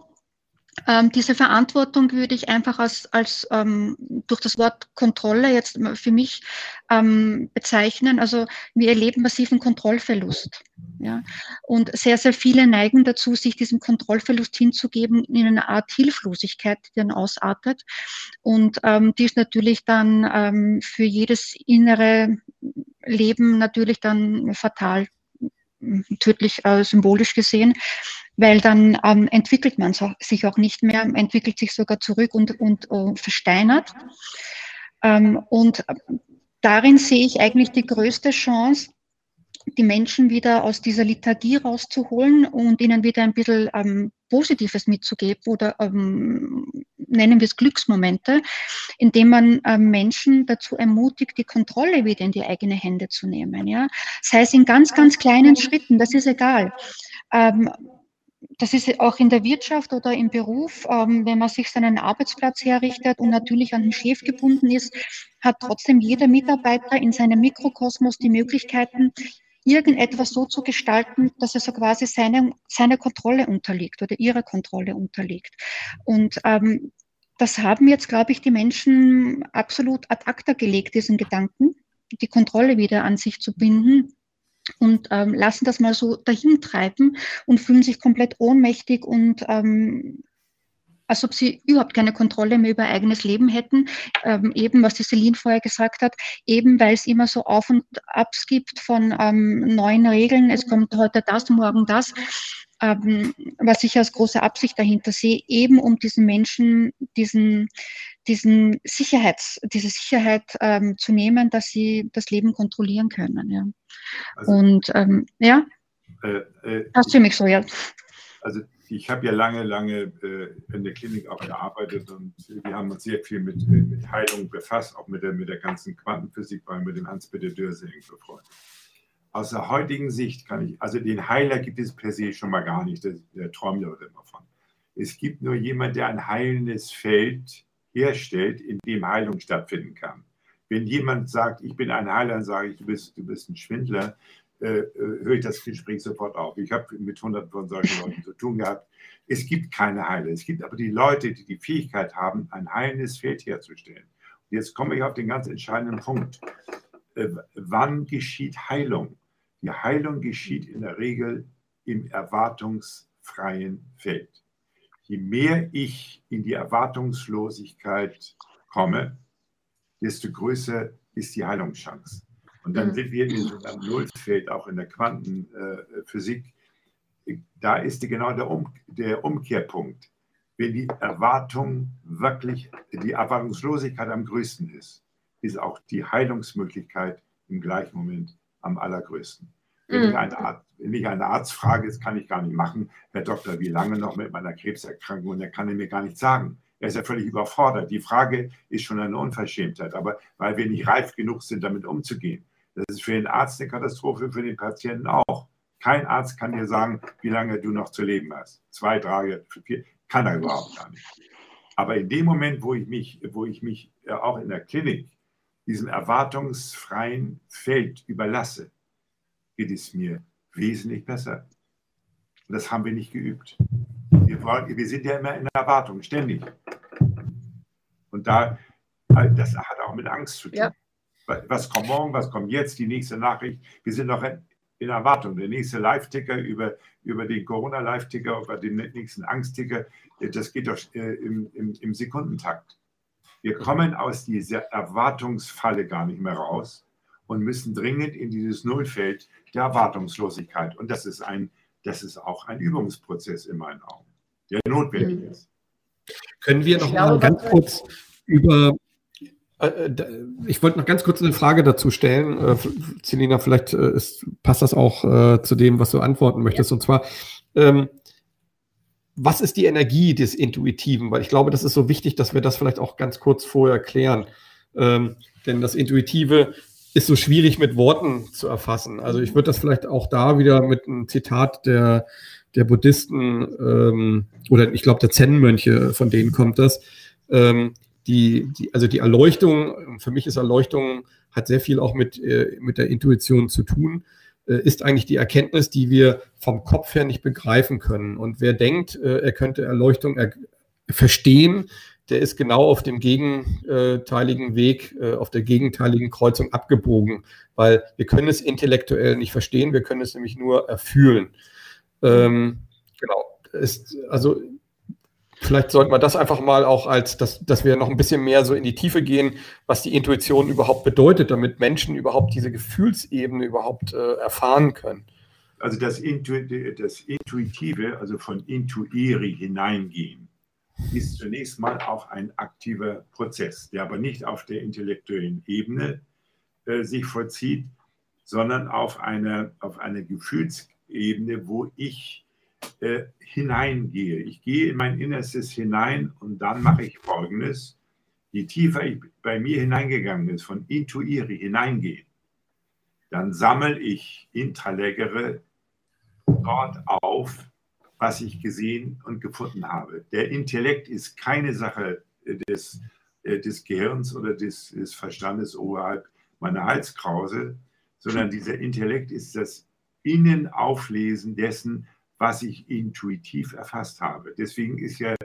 Ähm, diese Verantwortung würde ich einfach als, als ähm, durch das Wort Kontrolle jetzt für mich ähm, bezeichnen. Also wir erleben massiven Kontrollverlust. Ja? Und sehr, sehr viele neigen dazu, sich diesem Kontrollverlust hinzugeben in eine Art Hilflosigkeit, die dann ausartet. Und ähm, die ist natürlich dann ähm, für jedes innere Leben natürlich dann fatal tödlich äh, symbolisch gesehen, weil dann ähm, entwickelt man sich auch nicht mehr, entwickelt sich sogar zurück und, und uh, versteinert. Ähm, und darin sehe ich eigentlich die größte Chance, die Menschen wieder aus dieser Lethargie rauszuholen und ihnen wieder ein bisschen ähm, Positives mitzugeben oder ähm, nennen wir es Glücksmomente, indem man ähm, Menschen dazu ermutigt, die Kontrolle wieder in die eigene Hände zu nehmen. Ja? Sei es in ganz, ganz kleinen Schritten, das ist egal. Das ist auch in der Wirtschaft oder im Beruf, ähm, wenn man sich seinen Arbeitsplatz herrichtet und natürlich an den Chef gebunden ist, hat trotzdem jeder Mitarbeiter in seinem Mikrokosmos die Möglichkeiten, irgendetwas so zu gestalten, dass es so quasi seine, seine Kontrolle unterliegt oder ihrer Kontrolle unterliegt. Und ähm, das haben jetzt, glaube ich, die Menschen absolut ad acta gelegt, diesen Gedanken, die Kontrolle wieder an sich zu binden und ähm, lassen das mal so dahin treiben und fühlen sich komplett ohnmächtig und ähm, als ob sie überhaupt keine Kontrolle mehr über eigenes Leben hätten. Ähm, eben, was die Celine vorher gesagt hat, eben weil es immer so Auf und Abs gibt von ähm, neuen Regeln. Es kommt heute das, morgen das. Ähm, was ich als große Absicht dahinter sehe, eben um diesen Menschen diesen, diesen Sicherheits, diese Sicherheit ähm, zu nehmen, dass sie das Leben kontrollieren können. Ja. Also, und ähm, ja, äh, äh, hast du mich so, ja. Also ich habe ja lange, lange äh, in der Klinik auch gearbeitet und wir haben uns sehr viel mit, mit Heilung befasst, auch mit der, mit der ganzen Quantenphysik, weil mit dem Hans-Peter Dörse eng befreundet. Aus der heutigen Sicht kann ich, also den Heiler gibt es per se schon mal gar nicht, der, der träumt ja immer von. Es gibt nur jemand, der ein heilendes Feld herstellt, in dem Heilung stattfinden kann. Wenn jemand sagt, ich bin ein Heiler, dann sage ich, du bist, du bist ein Schwindler, äh, äh, höre ich das Gespräch sofort auf. Ich habe mit hunderten von solchen Leuten zu tun gehabt. Es gibt keine Heiler. Es gibt aber die Leute, die die Fähigkeit haben, ein heilendes Feld herzustellen. Und jetzt komme ich auf den ganz entscheidenden Punkt. Äh, wann geschieht Heilung? Die Heilung geschieht in der Regel im erwartungsfreien Feld. Je mehr ich in die Erwartungslosigkeit komme, desto größer ist die Heilungschance. Und dann mhm. sind wir in so einem Nullfeld, auch in der Quantenphysik. Da ist genau der, um, der Umkehrpunkt. Wenn die Erwartung wirklich, die Erwartungslosigkeit am größten ist, ist auch die Heilungsmöglichkeit im gleichen Moment am allergrößten. Wenn, ich mhm. eine Art, wenn ich eine Arzt frage, das kann ich gar nicht machen, Herr Doktor, wie lange noch mit meiner Krebserkrankung? Und er kann er mir gar nicht sagen. Er ist ja völlig überfordert. Die Frage ist schon eine Unverschämtheit, aber weil wir nicht reif genug sind, damit umzugehen. Das ist für den Arzt eine Katastrophe, für den Patienten auch. Kein Arzt kann dir sagen, wie lange du noch zu leben hast. Zwei, drei, vier, kann er überhaupt gar nicht. Aber in dem Moment, wo ich mich, wo ich mich äh, auch in der Klinik diesem erwartungsfreien Feld überlasse, geht es mir wesentlich besser. Und das haben wir nicht geübt. Wir, wollen, wir sind ja immer in Erwartung, ständig. Und da, äh, das hat auch mit Angst zu tun. Ja was kommt morgen, was kommt jetzt, die nächste Nachricht. Wir sind noch in Erwartung. Der nächste Live-Ticker über, über den Corona-Live-Ticker, über den nächsten Angst-Ticker, das geht doch äh, im, im, im Sekundentakt. Wir kommen aus dieser Erwartungsfalle gar nicht mehr raus und müssen dringend in dieses Nullfeld der Erwartungslosigkeit. Und das ist, ein, das ist auch ein Übungsprozess in meinen Augen, der notwendig mhm. ist. Können wir noch mal ganz kurz über äh, äh, ich wollte noch ganz kurz eine Frage dazu stellen. Äh, Celina, vielleicht ist, passt das auch äh, zu dem, was du antworten möchtest. Und zwar, ähm, was ist die Energie des Intuitiven? Weil ich glaube, das ist so wichtig, dass wir das vielleicht auch ganz kurz vorher klären. Ähm, denn das Intuitive ist so schwierig mit Worten zu erfassen. Also ich würde das vielleicht auch da wieder mit einem Zitat der, der Buddhisten ähm, oder ich glaube der Zen-Mönche, von denen kommt das. Ähm, die, die, also die Erleuchtung, für mich ist Erleuchtung, hat sehr viel auch mit, äh, mit der Intuition zu tun, äh, ist eigentlich die Erkenntnis, die wir vom Kopf her nicht begreifen können. Und wer denkt, äh, er könnte Erleuchtung er verstehen, der ist genau auf dem gegenteiligen Weg, äh, auf der gegenteiligen Kreuzung abgebogen, weil wir können es intellektuell nicht verstehen, wir können es nämlich nur erfühlen. Ähm, genau. Ist, also Vielleicht sollten wir das einfach mal auch als, dass, dass wir noch ein bisschen mehr so in die Tiefe gehen, was die Intuition überhaupt bedeutet, damit Menschen überhaupt diese Gefühlsebene überhaupt äh, erfahren können. Also das, Intu das Intuitive, also von Intuiri hineingehen, ist zunächst mal auch ein aktiver Prozess, der aber nicht auf der intellektuellen Ebene äh, sich vollzieht, sondern auf einer auf eine Gefühlsebene, wo ich äh, hineingehe. Ich gehe in mein Innerstes hinein und dann mache ich Folgendes. Je tiefer ich bei mir hineingegangen ist, von intuiere, hineingehen, dann sammle ich intralegere dort auf, was ich gesehen und gefunden habe. Der Intellekt ist keine Sache des, äh, des Gehirns oder des, des Verstandes oberhalb meiner Halskrause, sondern dieser Intellekt ist das Innenauflesen dessen, was ich intuitiv erfasst habe. Deswegen ist ja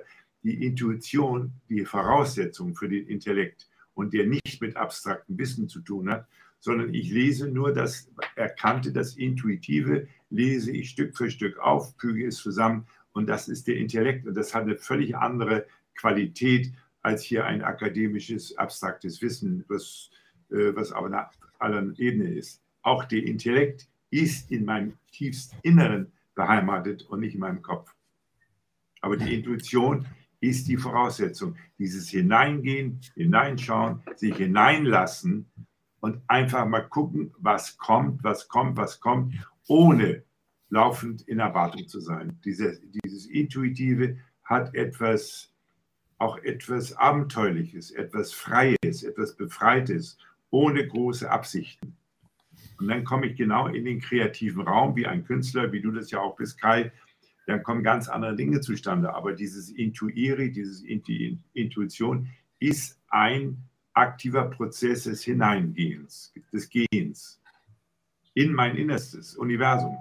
die Intuition die Voraussetzung für den Intellekt und der nicht mit abstraktem Wissen zu tun hat, sondern ich lese nur das Erkannte, das Intuitive, lese ich Stück für Stück auf, füge es zusammen und das ist der Intellekt und das hat eine völlig andere Qualität als hier ein akademisches, abstraktes Wissen, was, äh, was auf einer anderen Ebene ist. Auch der Intellekt ist in meinem tiefsten Inneren beheimatet und nicht in meinem Kopf. Aber die Intuition ist die Voraussetzung. Dieses Hineingehen, Hineinschauen, sich hineinlassen und einfach mal gucken, was kommt, was kommt, was kommt, ohne laufend in Erwartung zu sein. Diese, dieses Intuitive hat etwas, auch etwas Abenteuerliches, etwas Freies, etwas Befreites, ohne große Absichten. Und dann komme ich genau in den kreativen Raum, wie ein Künstler, wie du das ja auch bist, Kai, dann kommen ganz andere Dinge zustande. Aber dieses Intuiri, diese Intuition ist ein aktiver Prozess des Hineingehens, des Gehens in mein innerstes Universum,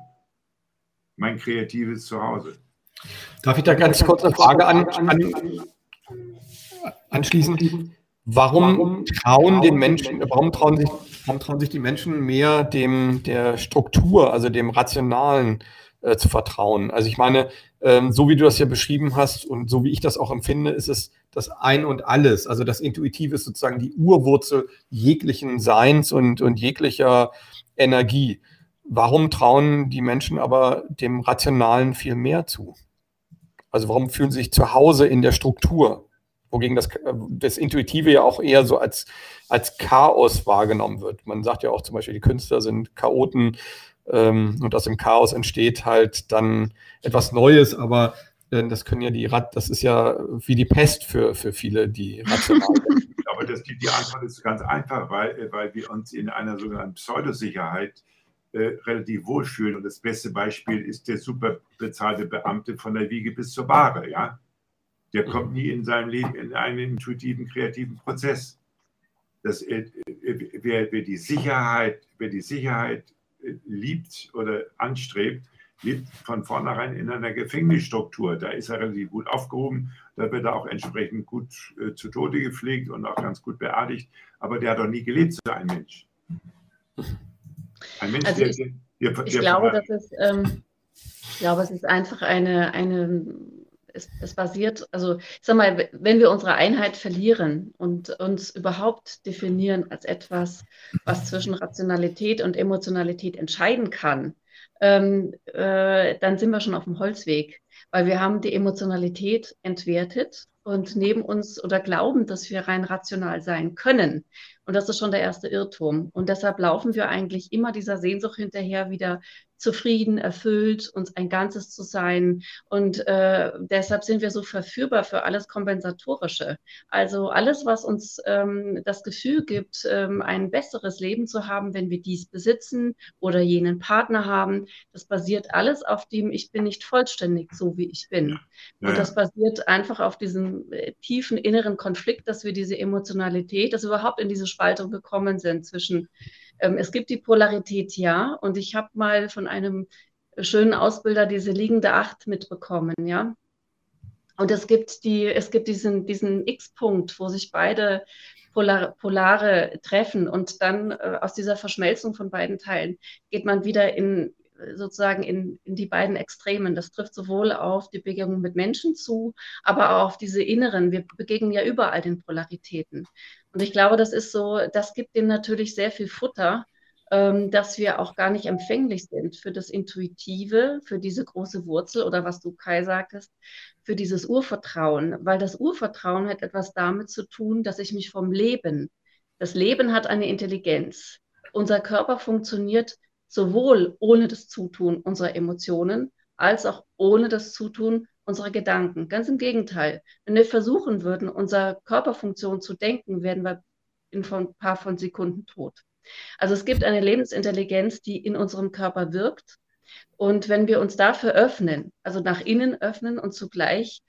mein kreatives Zuhause. Darf ich da ganz kurz eine Frage an, an, anschließen? Warum trauen den Menschen, warum trauen sich, warum trauen sich die Menschen mehr dem der Struktur, also dem Rationalen äh, zu vertrauen? Also ich meine, ähm, so wie du das ja beschrieben hast und so wie ich das auch empfinde, ist es das Ein und Alles. Also das Intuitive ist sozusagen die Urwurzel jeglichen Seins und, und jeglicher Energie. Warum trauen die Menschen aber dem Rationalen viel mehr zu? Also warum fühlen sie sich zu Hause in der Struktur? wogegen das, das Intuitive ja auch eher so als, als Chaos wahrgenommen wird. Man sagt ja auch zum Beispiel, die Künstler sind Chaoten ähm, und aus dem Chaos entsteht halt dann etwas Neues, aber äh, das können ja die Rad, das ist ja wie die Pest für, für viele, die rational [laughs] Aber das, die, die Antwort ist ganz einfach, weil, weil wir uns in einer sogenannten Pseudosicherheit äh, relativ wohlfühlen. Und das beste Beispiel ist der super bezahlte Beamte von der Wiege bis zur Bahre, ja der kommt nie in seinem Leben in einen intuitiven, kreativen Prozess. Das, äh, wer, wer, die Sicherheit, wer die Sicherheit äh, liebt oder anstrebt, lebt von vornherein in einer Gefängnisstruktur. Da ist er relativ gut aufgehoben, da wird er auch entsprechend gut äh, zu Tode gepflegt und auch ganz gut beerdigt. Aber der hat doch nie gelebt, so ein Mensch. Ein Mensch, also der, ich, der, der, ich glaube, das ist, ähm, ich glaube, es ist einfach eine, eine es, es basiert, also ich sag mal, wenn wir unsere Einheit verlieren und uns überhaupt definieren als etwas, was zwischen Rationalität und Emotionalität entscheiden kann, ähm, äh, dann sind wir schon auf dem Holzweg, weil wir haben die Emotionalität entwertet und neben uns oder glauben, dass wir rein rational sein können. Und das ist schon der erste Irrtum. Und deshalb laufen wir eigentlich immer dieser Sehnsucht hinterher, wieder zufrieden, erfüllt, uns ein Ganzes zu sein. Und äh, deshalb sind wir so verführbar für alles Kompensatorische. Also alles, was uns ähm, das Gefühl gibt, ähm, ein besseres Leben zu haben, wenn wir dies besitzen oder jenen Partner haben, das basiert alles auf dem, ich bin nicht vollständig so, wie ich bin. Ja. Und das basiert einfach auf diesem äh, tiefen inneren Konflikt, dass wir diese Emotionalität, dass wir überhaupt in diese Spaltung gekommen sind zwischen ähm, es gibt die Polarität ja, und ich habe mal von einem schönen Ausbilder diese liegende Acht mitbekommen, ja. Und es gibt die, es gibt diesen, diesen X-Punkt, wo sich beide Polar, Polare treffen und dann äh, aus dieser Verschmelzung von beiden Teilen geht man wieder in sozusagen in, in die beiden Extremen. Das trifft sowohl auf die Begegnung mit Menschen zu, aber auch auf diese inneren. Wir begegnen ja überall den Polaritäten. Und ich glaube, das ist so, das gibt dem natürlich sehr viel Futter, ähm, dass wir auch gar nicht empfänglich sind für das Intuitive, für diese große Wurzel oder was du Kai sagtest, für dieses Urvertrauen. Weil das Urvertrauen hat etwas damit zu tun, dass ich mich vom Leben, das Leben hat eine Intelligenz. Unser Körper funktioniert sowohl ohne das Zutun unserer Emotionen als auch ohne das Zutun unserer Gedanken. Ganz im Gegenteil. Wenn wir versuchen würden, unsere Körperfunktion zu denken, werden wir in ein paar von Sekunden tot. Also es gibt eine Lebensintelligenz, die in unserem Körper wirkt. Und wenn wir uns dafür öffnen, also nach innen öffnen und zugleich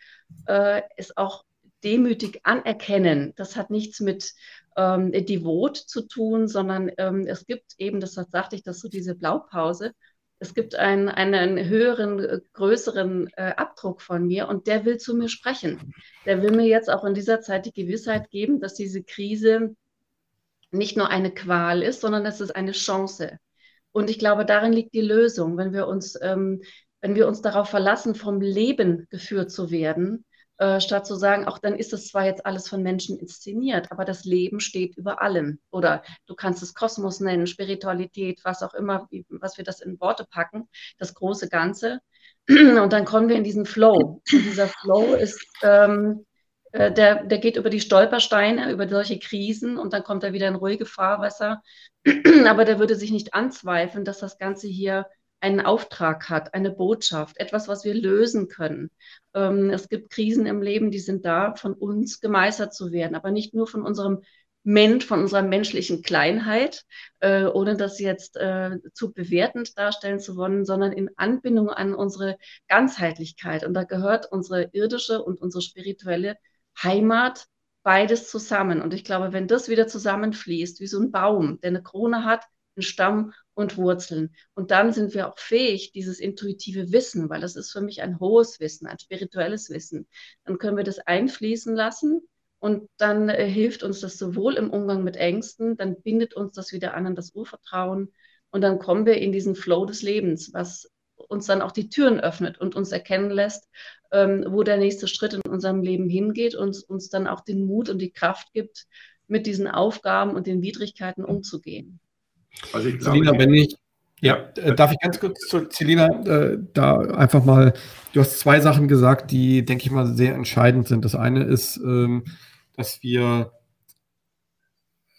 äh, es auch demütig anerkennen. Das hat nichts mit ähm, devot zu tun, sondern ähm, es gibt eben, das sagte ich, dass so diese Blaupause, es gibt einen, einen höheren, äh, größeren äh, Abdruck von mir und der will zu mir sprechen. Der will mir jetzt auch in dieser Zeit die Gewissheit geben, dass diese Krise nicht nur eine Qual ist, sondern dass es eine Chance. Und ich glaube, darin liegt die Lösung, wenn wir uns, ähm, wenn wir uns darauf verlassen, vom Leben geführt zu werden, äh, statt zu sagen, auch dann ist es zwar jetzt alles von Menschen inszeniert, aber das Leben steht über allem. Oder du kannst es Kosmos nennen, Spiritualität, was auch immer, was wir das in Worte packen, das große Ganze. [clears throat] Und dann kommen wir in diesen Flow. Und dieser Flow ist, ähm, äh, der, der geht über die Stolpersteine, über solche Krisen und dann kommt er wieder in ruhige Fahrwasser. [clears throat] aber der würde sich nicht anzweifeln, dass das Ganze hier einen Auftrag hat, eine Botschaft, etwas, was wir lösen können. Ähm, es gibt Krisen im Leben, die sind da, von uns gemeistert zu werden, aber nicht nur von unserem Mensch, von unserer menschlichen Kleinheit, äh, ohne das jetzt äh, zu bewertend darstellen zu wollen, sondern in Anbindung an unsere Ganzheitlichkeit. Und da gehört unsere irdische und unsere spirituelle Heimat beides zusammen. Und ich glaube, wenn das wieder zusammenfließt, wie so ein Baum, der eine Krone hat, Stamm und Wurzeln. Und dann sind wir auch fähig, dieses intuitive Wissen, weil das ist für mich ein hohes Wissen, ein spirituelles Wissen, dann können wir das einfließen lassen und dann äh, hilft uns das sowohl im Umgang mit Ängsten, dann bindet uns das wieder an an das Urvertrauen und dann kommen wir in diesen Flow des Lebens, was uns dann auch die Türen öffnet und uns erkennen lässt, ähm, wo der nächste Schritt in unserem Leben hingeht und uns dann auch den Mut und die Kraft gibt, mit diesen Aufgaben und den Widrigkeiten umzugehen. Also ich glaube, Selina, wenn ich, ja, äh, darf ich ganz kurz zu Celina äh, da einfach mal, du hast zwei Sachen gesagt, die, denke ich mal, sehr entscheidend sind. Das eine ist, ähm, dass wir,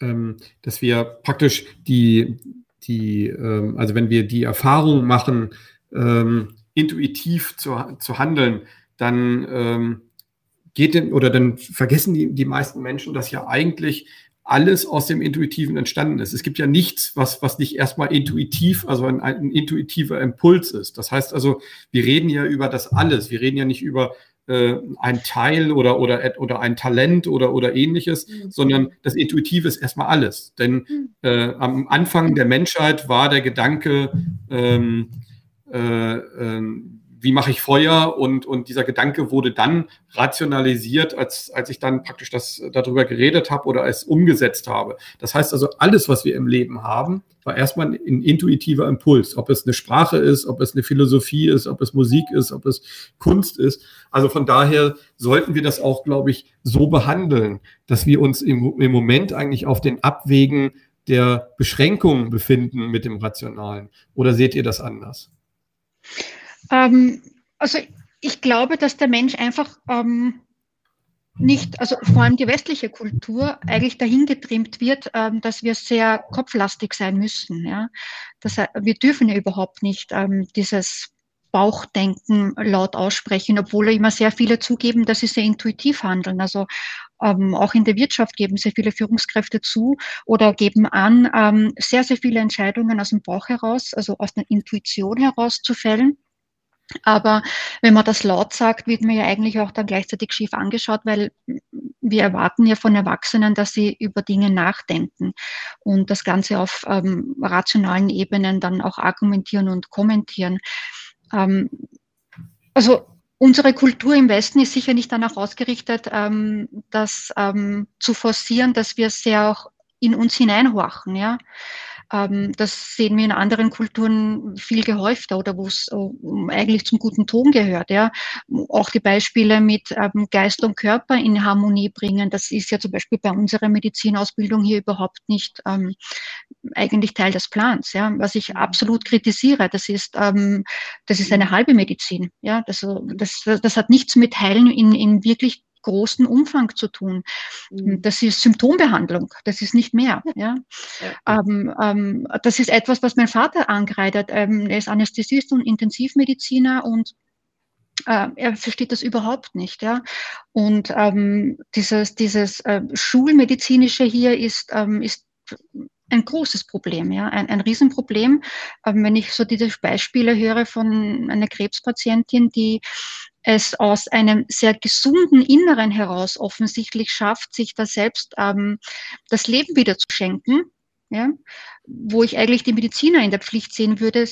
ähm, dass wir praktisch die, die ähm, also wenn wir die Erfahrung machen, ähm, intuitiv zu, zu handeln, dann ähm, geht denn, oder dann vergessen die, die meisten Menschen, dass ja eigentlich alles aus dem Intuitiven entstanden ist. Es gibt ja nichts, was, was nicht erstmal intuitiv, also ein, ein intuitiver Impuls ist. Das heißt also, wir reden ja über das alles. Wir reden ja nicht über äh, ein Teil oder, oder, oder ein Talent oder, oder ähnliches, mhm. sondern das Intuitive ist erstmal alles. Denn mhm. äh, am Anfang der Menschheit war der Gedanke, ähm, äh, ähm, wie mache ich Feuer? Und, und dieser Gedanke wurde dann rationalisiert, als, als ich dann praktisch das darüber geredet habe oder es umgesetzt habe. Das heißt also, alles, was wir im Leben haben, war erstmal ein intuitiver Impuls. Ob es eine Sprache ist, ob es eine Philosophie ist, ob es Musik ist, ob es Kunst ist. Also von daher sollten wir das auch, glaube ich, so behandeln, dass wir uns im, im Moment eigentlich auf den Abwägen der Beschränkungen befinden mit dem Rationalen. Oder seht ihr das anders? Ähm, also ich glaube, dass der Mensch einfach ähm, nicht, also vor allem die westliche Kultur eigentlich dahin getrimmt wird, ähm, dass wir sehr kopflastig sein müssen. Ja? Das, wir dürfen ja überhaupt nicht ähm, dieses Bauchdenken laut aussprechen, obwohl immer sehr viele zugeben, dass sie sehr intuitiv handeln. Also ähm, auch in der Wirtschaft geben sehr viele Führungskräfte zu oder geben an, ähm, sehr, sehr viele Entscheidungen aus dem Bauch heraus, also aus der Intuition heraus zu fällen. Aber wenn man das laut sagt, wird man ja eigentlich auch dann gleichzeitig schief angeschaut, weil wir erwarten ja von Erwachsenen, dass sie über Dinge nachdenken und das Ganze auf ähm, rationalen Ebenen dann auch argumentieren und kommentieren. Ähm, also unsere Kultur im Westen ist sicher nicht danach ausgerichtet, ähm, das ähm, zu forcieren, dass wir sehr auch in uns hineinhorchen, ja. Ähm, das sehen wir in anderen Kulturen viel gehäufter oder wo es äh, eigentlich zum guten Ton gehört. Ja. Auch die Beispiele mit ähm, Geist und Körper in Harmonie bringen, das ist ja zum Beispiel bei unserer Medizinausbildung hier überhaupt nicht ähm, eigentlich Teil des Plans. Ja. Was ich absolut kritisiere, das ist, ähm, das ist eine halbe Medizin. Ja. Das, das, das hat nichts mit Heilen in, in wirklich großen Umfang zu tun. Mhm. Das ist Symptombehandlung, das ist nicht mehr. Ja? ja. Ähm, ähm, das ist etwas, was mein Vater angreitet. Ähm, er ist Anästhesist und Intensivmediziner und äh, er versteht das überhaupt nicht. Ja? Und ähm, dieses, dieses äh, Schulmedizinische hier ist, ähm, ist ein großes Problem, ja, ein, ein Riesenproblem. Ähm, wenn ich so diese Beispiele höre von einer Krebspatientin, die es aus einem sehr gesunden Inneren heraus offensichtlich schafft, sich da selbst ähm, das Leben wieder zu schenken, ja, wo ich eigentlich die Mediziner in der Pflicht sehen würde,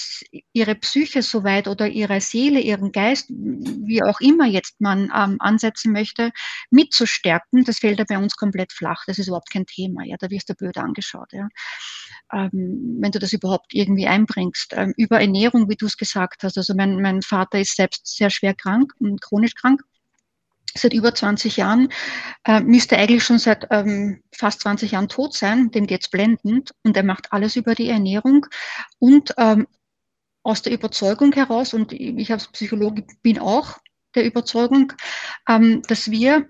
ihre Psyche soweit oder ihre Seele, ihren Geist, wie auch immer jetzt man ähm, ansetzen möchte, mitzustärken, das fällt ja bei uns komplett flach. Das ist überhaupt kein Thema. Ja, da wirst du blöd angeschaut. Ja. Ähm, wenn du das überhaupt irgendwie einbringst. Ähm, über Ernährung, wie du es gesagt hast. Also mein, mein Vater ist selbst sehr schwer krank und chronisch krank seit über 20 Jahren, äh, müsste eigentlich schon seit ähm, fast 20 Jahren tot sein, dem geht's blendend und er macht alles über die Ernährung und ähm, aus der Überzeugung heraus, und ich als Psychologe bin auch der Überzeugung, ähm, dass wir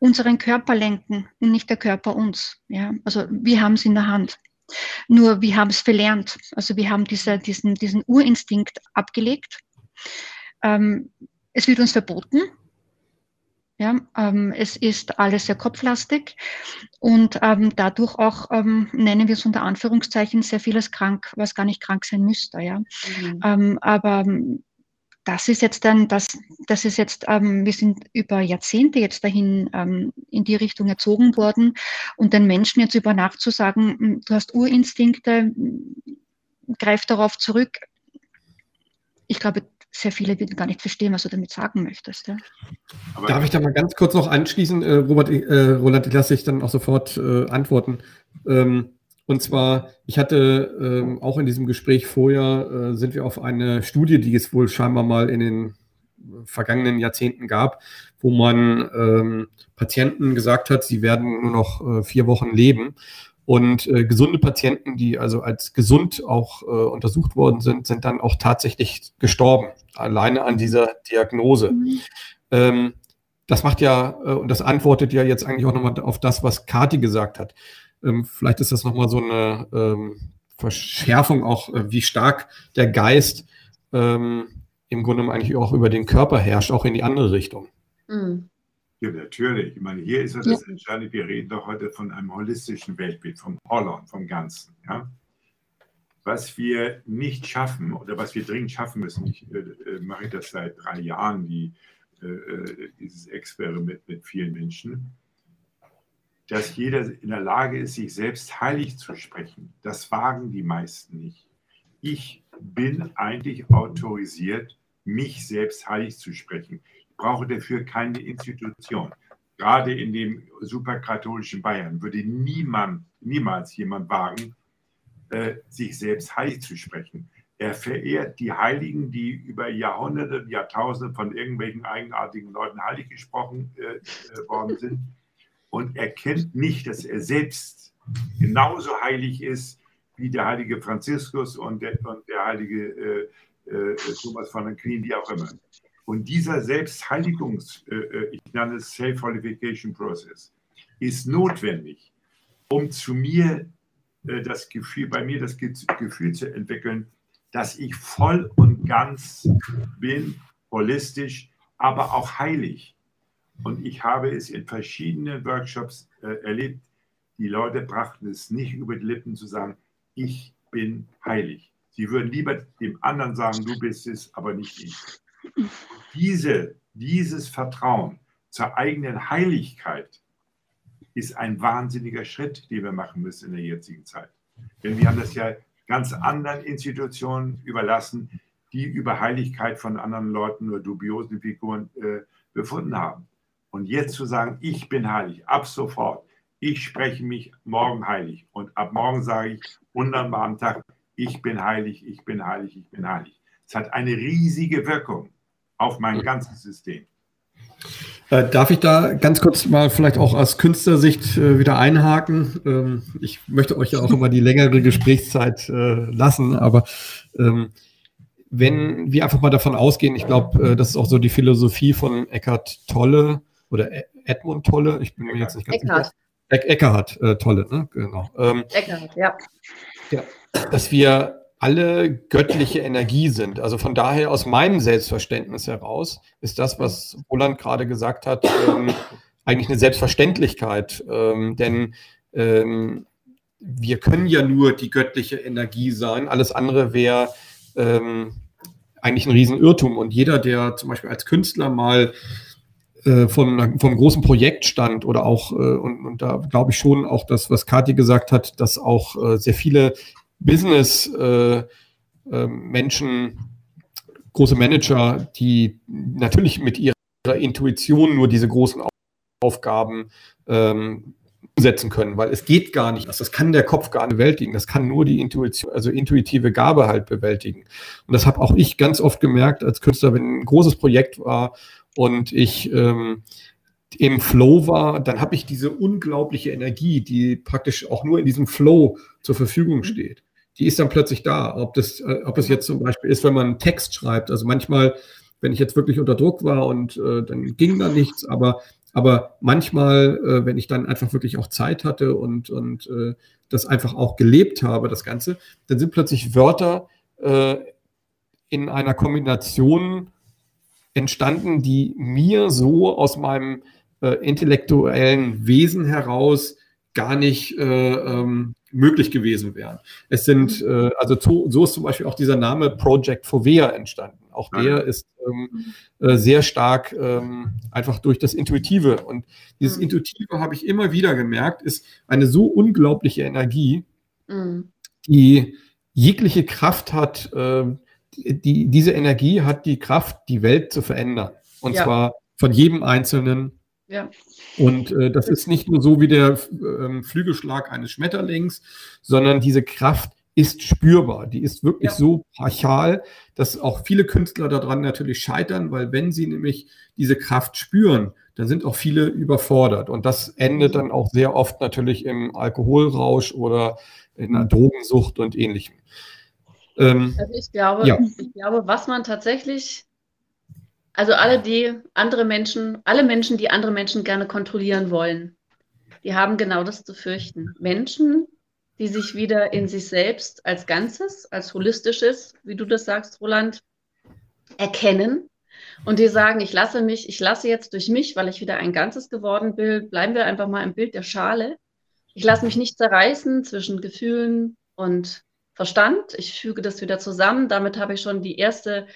unseren Körper lenken und nicht der Körper uns. Ja? Also wir haben es in der Hand. Nur wir haben es verlernt. Also wir haben diese, diesen, diesen Urinstinkt abgelegt. Ähm, es wird uns verboten, ja, ähm, es ist alles sehr kopflastig und ähm, dadurch auch ähm, nennen wir es unter Anführungszeichen sehr vieles krank, was gar nicht krank sein müsste. Ja, mhm. Ähm, aber das ist jetzt dann, das, das ist jetzt, ähm, wir sind über Jahrzehnte jetzt dahin in die Richtung erzogen worden und den Menschen jetzt über Nacht zu sagen, hm, du hast Urinstinkte, greif darauf zurück. Ich glaube, sehr viele gar nicht verstehen, was du damit sagen möchtest. Ja? Darf ich da mal ganz kurz noch anschließen, äh, Robert, äh, Roland, ich lasse dich dann auch sofort äh, antworten. Ähm, und zwar, ich hatte ähm, auch in diesem Gespräch vorher, äh, sind wir auf eine Studie, die es wohl scheinbar mal in den vergangenen Jahrzehnten gab, wo man ähm, Patienten gesagt hat, sie werden nur noch äh, vier Wochen leben. Und äh, gesunde Patienten, die also als gesund auch äh, untersucht worden sind, sind dann auch tatsächlich gestorben, alleine an dieser Diagnose. Mhm. Ähm, das macht ja, äh, und das antwortet ja jetzt eigentlich auch nochmal auf das, was Kati gesagt hat. Ähm, vielleicht ist das nochmal so eine ähm, Verschärfung auch, äh, wie stark der Geist ähm, im Grunde eigentlich auch über den Körper herrscht, auch in die andere Richtung. Mhm. Ja, natürlich. Ich meine, hier ist ja das Entscheidende, wir reden doch heute von einem holistischen Weltbild, vom Holland, vom Ganzen. Ja? Was wir nicht schaffen oder was wir dringend schaffen müssen, ich äh, äh mache das seit drei Jahren, die, äh, äh, dieses Experiment mit vielen Menschen, dass jeder in der Lage ist, sich selbst heilig zu sprechen. Das wagen die meisten nicht. Ich bin eigentlich autorisiert, mich selbst heilig zu sprechen brauche dafür keine Institution. Gerade in dem superkatholischen Bayern würde niemand, niemals jemand wagen, äh, sich selbst heilig zu sprechen. Er verehrt die Heiligen, die über Jahrhunderte, Jahrtausende von irgendwelchen eigenartigen Leuten heilig gesprochen äh, äh worden sind und erkennt nicht, dass er selbst genauso heilig ist wie der heilige Franziskus und der, und der heilige äh, äh Thomas von Aquin, wie auch immer. Und dieser Selbstheiligungs, äh, äh, ich nenne es Self-Qualification Process, ist notwendig, um zu mir äh, das Gefühl, bei mir das Gefühl zu entwickeln, dass ich voll und ganz bin, holistisch, aber auch heilig. Und ich habe es in verschiedenen Workshops äh, erlebt, die Leute brachten es nicht über die Lippen zu sagen, ich bin heilig. Sie würden lieber dem anderen sagen, du bist es, aber nicht ich. Diese, dieses Vertrauen zur eigenen Heiligkeit ist ein wahnsinniger Schritt, den wir machen müssen in der jetzigen Zeit. Denn wir haben das ja ganz anderen Institutionen überlassen, die über Heiligkeit von anderen Leuten nur dubiosen Figuren äh, befunden haben. Und jetzt zu sagen, ich bin heilig, ab sofort, ich spreche mich morgen heilig und ab morgen sage ich hundertmal am Tag, ich bin heilig, ich bin heilig, ich bin heilig. Es hat eine riesige Wirkung auf mein ganzes System. Äh, darf ich da ganz kurz mal vielleicht auch aus Künstlersicht äh, wieder einhaken? Ähm, ich möchte euch ja auch immer die längere Gesprächszeit äh, lassen, aber ähm, wenn wir einfach mal davon ausgehen, ich glaube, das ist auch so die Philosophie von Eckhart Tolle oder e Edmund Tolle, ich bin mir jetzt nicht ganz Eckhart. sicher. E Eckhart äh, Tolle, ne? Genau. Ähm, Eckhart, ja. ja. Dass wir alle göttliche Energie sind. Also von daher aus meinem Selbstverständnis heraus ist das, was Roland gerade gesagt hat, ähm, eigentlich eine Selbstverständlichkeit. Ähm, denn ähm, wir können ja nur die göttliche Energie sein. Alles andere wäre ähm, eigentlich ein Riesenirrtum. Und jeder, der zum Beispiel als Künstler mal äh, von, vom großen Projekt stand oder auch, äh, und, und da glaube ich schon auch das, was Kathi gesagt hat, dass auch äh, sehr viele Business-Menschen, große Manager, die natürlich mit ihrer Intuition nur diese großen Aufgaben ähm, umsetzen können, weil es geht gar nicht. Das kann der Kopf gar nicht bewältigen. Das kann nur die Intuition, also intuitive Gabe halt bewältigen. Und das habe auch ich ganz oft gemerkt als Künstler, wenn ein großes Projekt war und ich ähm, im Flow war, dann habe ich diese unglaubliche Energie, die praktisch auch nur in diesem Flow zur Verfügung mhm. steht. Die ist dann plötzlich da. Ob das, äh, ob es jetzt zum Beispiel ist, wenn man einen Text schreibt. Also manchmal, wenn ich jetzt wirklich unter Druck war und äh, dann ging da nichts, aber aber manchmal, äh, wenn ich dann einfach wirklich auch Zeit hatte und, und äh, das einfach auch gelebt habe, das Ganze, dann sind plötzlich Wörter äh, in einer Kombination entstanden, die mir so aus meinem äh, intellektuellen Wesen heraus gar nicht äh, ähm, möglich gewesen wären. Es sind, äh, also zu, so ist zum Beispiel auch dieser Name Project Fovea entstanden. Auch der ist ähm, äh, sehr stark ähm, einfach durch das Intuitive. Und dieses mhm. Intuitive habe ich immer wieder gemerkt, ist eine so unglaubliche Energie, mhm. die jegliche Kraft hat, äh, die, diese Energie hat die Kraft, die Welt zu verändern. Und ja. zwar von jedem Einzelnen. Ja. Und äh, das ist nicht nur so wie der äh, Flügelschlag eines Schmetterlings, sondern diese Kraft ist spürbar. Die ist wirklich ja. so brachial, dass auch viele Künstler daran natürlich scheitern, weil wenn sie nämlich diese Kraft spüren, dann sind auch viele überfordert. Und das endet dann auch sehr oft natürlich im Alkoholrausch oder in einer Drogensucht und ähnlichem. Ähm, also ich glaube, ja. ich glaube, was man tatsächlich, also alle, die andere Menschen, alle Menschen, die andere Menschen gerne kontrollieren wollen, die haben genau das zu fürchten. Menschen, die sich wieder in sich selbst als Ganzes, als holistisches, wie du das sagst, Roland, erkennen und die sagen, ich lasse mich, ich lasse jetzt durch mich, weil ich wieder ein Ganzes geworden bin, bleiben wir einfach mal im Bild der Schale. Ich lasse mich nicht zerreißen zwischen Gefühlen und Verstand. Ich füge das wieder zusammen. Damit habe ich schon die erste,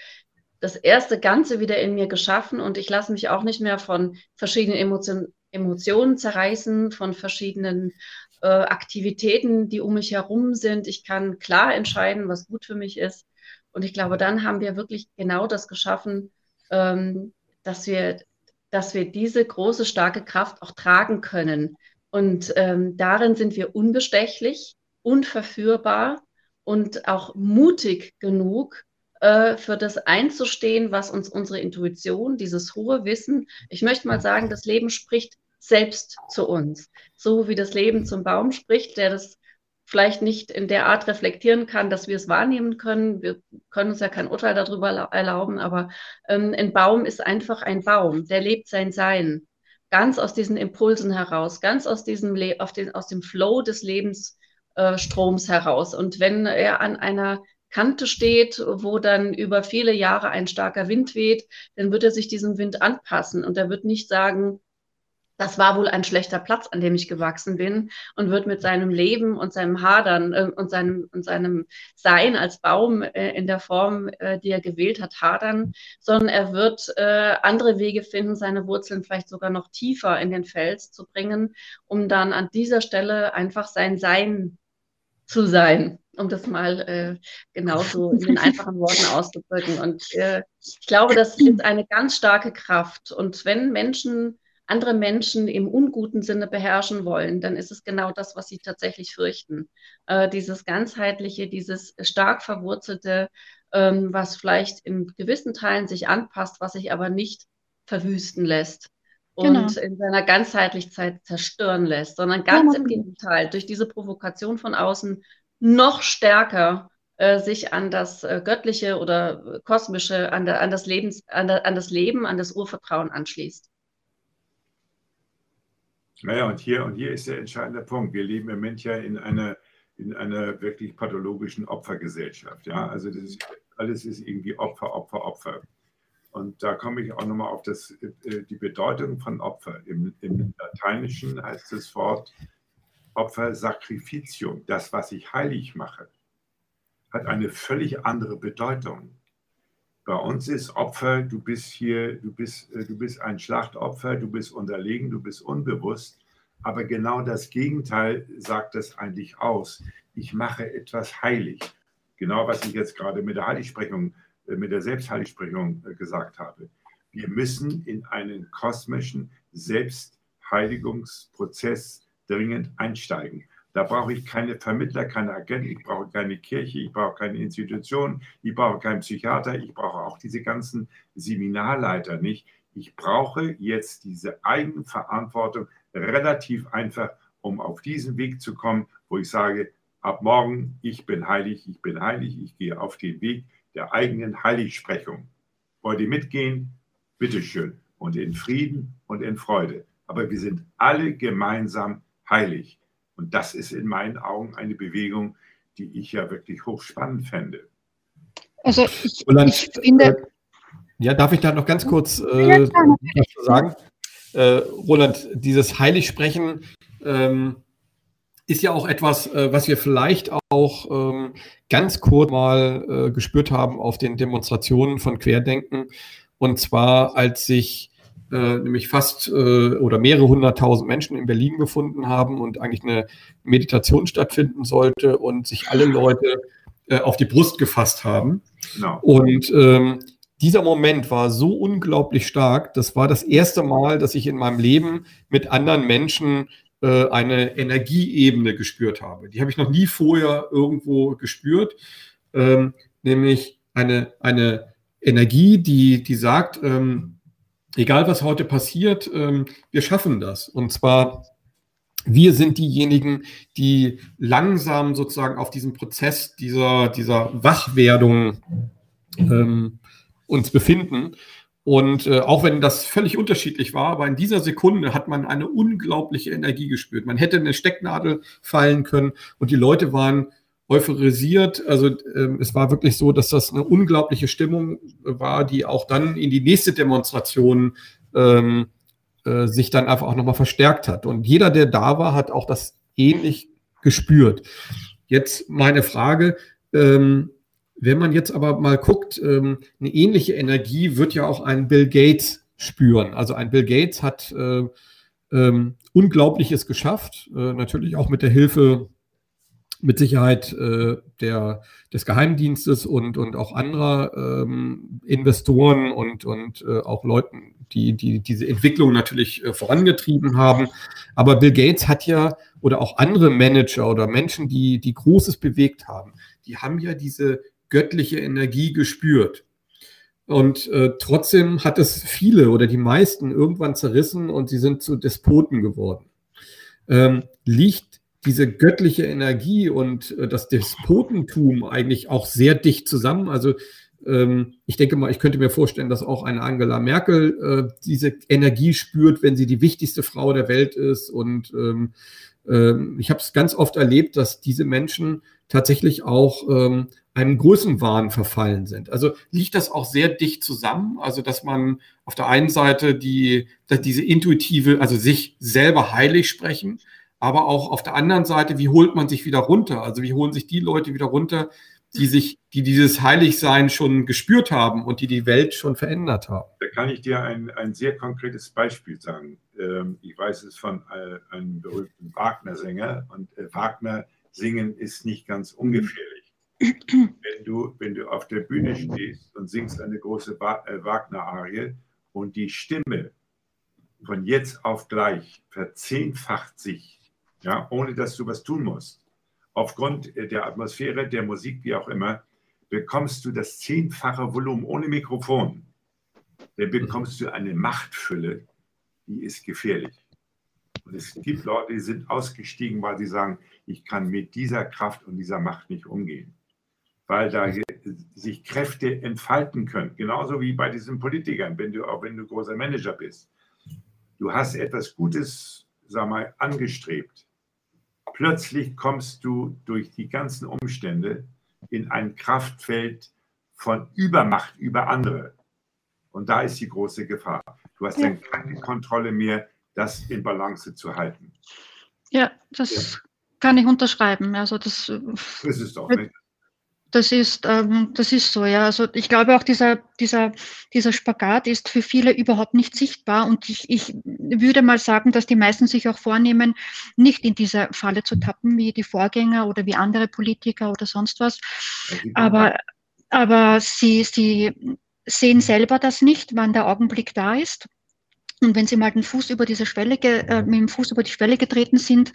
das erste Ganze wieder in mir geschaffen und ich lasse mich auch nicht mehr von verschiedenen Emotionen, Emotionen zerreißen, von verschiedenen äh, Aktivitäten, die um mich herum sind. Ich kann klar entscheiden, was gut für mich ist. Und ich glaube, dann haben wir wirklich genau das geschaffen, ähm, dass wir, dass wir diese große, starke Kraft auch tragen können. Und ähm, darin sind wir unbestechlich, unverführbar und auch mutig genug, äh, für das einzustehen, was uns unsere Intuition, dieses hohe Wissen, ich möchte mal sagen, das Leben spricht selbst zu uns. So wie das Leben zum Baum spricht, der das vielleicht nicht in der Art reflektieren kann, dass wir es wahrnehmen können. Wir können uns ja kein Urteil darüber erlauben, aber ähm, ein Baum ist einfach ein Baum, der lebt sein Sein. Ganz aus diesen Impulsen heraus, ganz aus diesem, Le den, aus dem Flow des Lebensstroms äh, heraus. Und wenn er an einer Kante steht, wo dann über viele Jahre ein starker Wind weht, dann wird er sich diesem Wind anpassen und er wird nicht sagen, das war wohl ein schlechter Platz, an dem ich gewachsen bin und wird mit seinem Leben und seinem Hadern äh, und, seinem, und seinem Sein als Baum äh, in der Form, äh, die er gewählt hat, hadern, sondern er wird äh, andere Wege finden, seine Wurzeln vielleicht sogar noch tiefer in den Fels zu bringen, um dann an dieser Stelle einfach sein Sein zu sein, um das mal äh, genauso in einfachen Worten auszudrücken. Und äh, ich glaube, das ist eine ganz starke Kraft. Und wenn Menschen andere Menschen im unguten Sinne beherrschen wollen, dann ist es genau das, was sie tatsächlich fürchten. Äh, dieses ganzheitliche, dieses stark verwurzelte, ähm, was vielleicht in gewissen Teilen sich anpasst, was sich aber nicht verwüsten lässt und genau. in seiner Ganzheitlichkeit zerstören lässt, sondern ganz ja, im Gegenteil, durch diese Provokation von außen noch stärker äh, sich an das äh, Göttliche oder Kosmische, an, der, an, das Lebens, an, der, an das Leben, an das Urvertrauen anschließt. Naja, und hier, und hier ist der entscheidende Punkt. Wir leben im Moment ja in einer, in einer wirklich pathologischen Opfergesellschaft. Ja? Also das ist, alles ist irgendwie Opfer, Opfer, Opfer. Und da komme ich auch nochmal auf das, äh, die Bedeutung von Opfer. Im, Im, Lateinischen heißt das Wort Opfer Sacrificium. Das, was ich heilig mache, hat eine völlig andere Bedeutung. Bei uns ist Opfer, du bist hier, du bist, äh, du bist ein Schlachtopfer, du bist unterlegen, du bist unbewusst. Aber genau das Gegenteil sagt es eigentlich aus. Ich mache etwas heilig. Genau was ich jetzt gerade mit der Heiligsprechung, äh, mit der Selbstheiligsprechung äh, gesagt habe. Wir müssen in einen kosmischen Selbstheiligungsprozess dringend einsteigen. Da brauche ich keine Vermittler, keine Agenten, ich brauche keine Kirche, ich brauche keine Institution, ich brauche keinen Psychiater, ich brauche auch diese ganzen Seminarleiter nicht. Ich brauche jetzt diese Eigenverantwortung relativ einfach, um auf diesen Weg zu kommen, wo ich sage, ab morgen, ich bin heilig, ich bin heilig, ich gehe auf den Weg der eigenen Heiligsprechung. Wollt ihr mitgehen? Bitteschön. Und in Frieden und in Freude. Aber wir sind alle gemeinsam heilig. Und das ist in meinen Augen eine Bewegung, die ich ja wirklich hochspannend fände. Also ich, Roland, ich finde. Äh, ja, darf ich da noch ganz kurz äh, ja, sagen? Äh, Roland, dieses Heiligsprechen ähm, ist ja auch etwas, äh, was wir vielleicht auch ähm, ganz kurz mal äh, gespürt haben auf den Demonstrationen von Querdenken. Und zwar, als sich äh, nämlich fast äh, oder mehrere hunderttausend Menschen in Berlin gefunden haben und eigentlich eine Meditation stattfinden sollte und sich alle Leute äh, auf die Brust gefasst haben. Genau. Und ähm, dieser Moment war so unglaublich stark. Das war das erste Mal, dass ich in meinem Leben mit anderen Menschen äh, eine Energieebene gespürt habe. Die habe ich noch nie vorher irgendwo gespürt, ähm, nämlich eine, eine Energie, die, die sagt, ähm, egal was heute passiert, ähm, wir schaffen das. Und zwar, wir sind diejenigen, die langsam sozusagen auf diesem Prozess dieser, dieser Wachwerdung ähm, uns befinden. Und äh, auch wenn das völlig unterschiedlich war, aber in dieser Sekunde hat man eine unglaubliche Energie gespürt. Man hätte eine Stecknadel fallen können und die Leute waren euphorisiert. Also ähm, es war wirklich so, dass das eine unglaubliche Stimmung war, die auch dann in die nächste Demonstration ähm, äh, sich dann einfach auch nochmal verstärkt hat. Und jeder, der da war, hat auch das ähnlich gespürt. Jetzt meine Frage, ähm, wenn man jetzt aber mal guckt, ähm, eine ähnliche Energie wird ja auch ein Bill Gates spüren. Also ein Bill Gates hat äh, ähm, Unglaubliches geschafft, äh, natürlich auch mit der Hilfe mit Sicherheit äh, der, des Geheimdienstes und, und auch anderer ähm, Investoren und, und äh, auch Leuten, die, die diese Entwicklung natürlich äh, vorangetrieben haben. Aber Bill Gates hat ja, oder auch andere Manager oder Menschen, die, die Großes bewegt haben, die haben ja diese göttliche Energie gespürt. Und äh, trotzdem hat es viele oder die meisten irgendwann zerrissen und sie sind zu Despoten geworden. Ähm, liegt diese göttliche Energie und äh, das Despotentum eigentlich auch sehr dicht zusammen. Also ähm, ich denke mal, ich könnte mir vorstellen, dass auch eine Angela Merkel äh, diese Energie spürt, wenn sie die wichtigste Frau der Welt ist. Und ähm, ähm, ich habe es ganz oft erlebt, dass diese Menschen tatsächlich auch ähm, einem Größenwahn verfallen sind. Also liegt das auch sehr dicht zusammen, also dass man auf der einen Seite die, diese intuitive, also sich selber heilig sprechen, aber auch auf der anderen Seite, wie holt man sich wieder runter? Also wie holen sich die Leute wieder runter, die sich, die dieses Heiligsein schon gespürt haben und die die Welt schon verändert haben? Da kann ich dir ein, ein sehr konkretes Beispiel sagen. Ähm, ich weiß es von äh, einem berühmten Wagner-Sänger und äh, Wagner singen ist nicht ganz ungefährlich. Wenn du, wenn du auf der Bühne stehst und singst eine große äh, Wagner-Arie und die Stimme von jetzt auf gleich verzehnfacht sich ja, ohne dass du was tun musst. Aufgrund der Atmosphäre, der Musik, wie auch immer, bekommst du das zehnfache Volumen ohne Mikrofon. Dann bekommst du eine Machtfülle, die ist gefährlich. Und es gibt Leute, die sind ausgestiegen, weil sie sagen, ich kann mit dieser Kraft und dieser Macht nicht umgehen. Weil da sich Kräfte entfalten können. Genauso wie bei diesen Politikern, wenn du, auch wenn du großer Manager bist. Du hast etwas Gutes, sag mal, angestrebt plötzlich kommst du durch die ganzen Umstände in ein Kraftfeld von Übermacht über andere. Und da ist die große Gefahr. Du hast dann keine Kontrolle mehr, das in Balance zu halten. Ja, das ja. kann ich unterschreiben. Also das, das ist doch nicht. Das ist, ähm, das ist so, ja. Also ich glaube auch dieser, dieser, dieser Spagat ist für viele überhaupt nicht sichtbar. Und ich, ich würde mal sagen, dass die meisten sich auch vornehmen, nicht in diese Falle zu tappen, wie die Vorgänger oder wie andere Politiker oder sonst was. Aber, aber sie, sie sehen selber das nicht, wann der Augenblick da ist. Und wenn Sie mal den Fuß über diese Schwelle, äh, mit dem Fuß über die Schwelle getreten sind,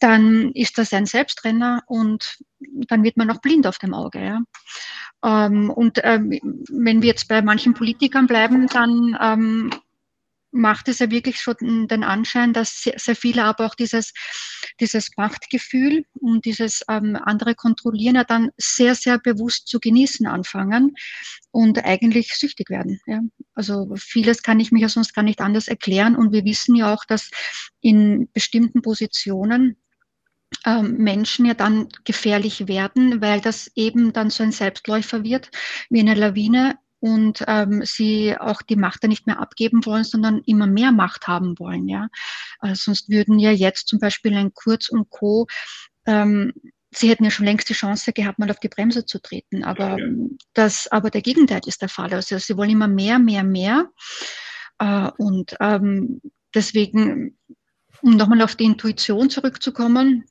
dann ist das ein Selbstrenner und dann wird man auch blind auf dem Auge. Ja. Ähm, und ähm, wenn wir jetzt bei manchen Politikern bleiben, dann ähm, macht es ja wirklich schon den Anschein, dass sehr, sehr viele aber auch dieses, dieses Machtgefühl und dieses ähm, andere Kontrollieren ja dann sehr, sehr bewusst zu genießen anfangen und eigentlich süchtig werden. Ja. Also vieles kann ich mich ja sonst gar nicht anders erklären und wir wissen ja auch, dass in bestimmten Positionen ähm, Menschen ja dann gefährlich werden, weil das eben dann so ein Selbstläufer wird, wie eine Lawine, und ähm, sie auch die Macht dann nicht mehr abgeben wollen, sondern immer mehr Macht haben wollen. Ja, äh, sonst würden ja jetzt zum Beispiel ein Kurz und Co. Ähm, sie hätten ja schon längst die Chance gehabt, mal auf die Bremse zu treten. Aber ja. das, aber der Gegenteil ist der Fall. Also sie wollen immer mehr, mehr, mehr. Äh, und ähm, deswegen, um nochmal auf die Intuition zurückzukommen,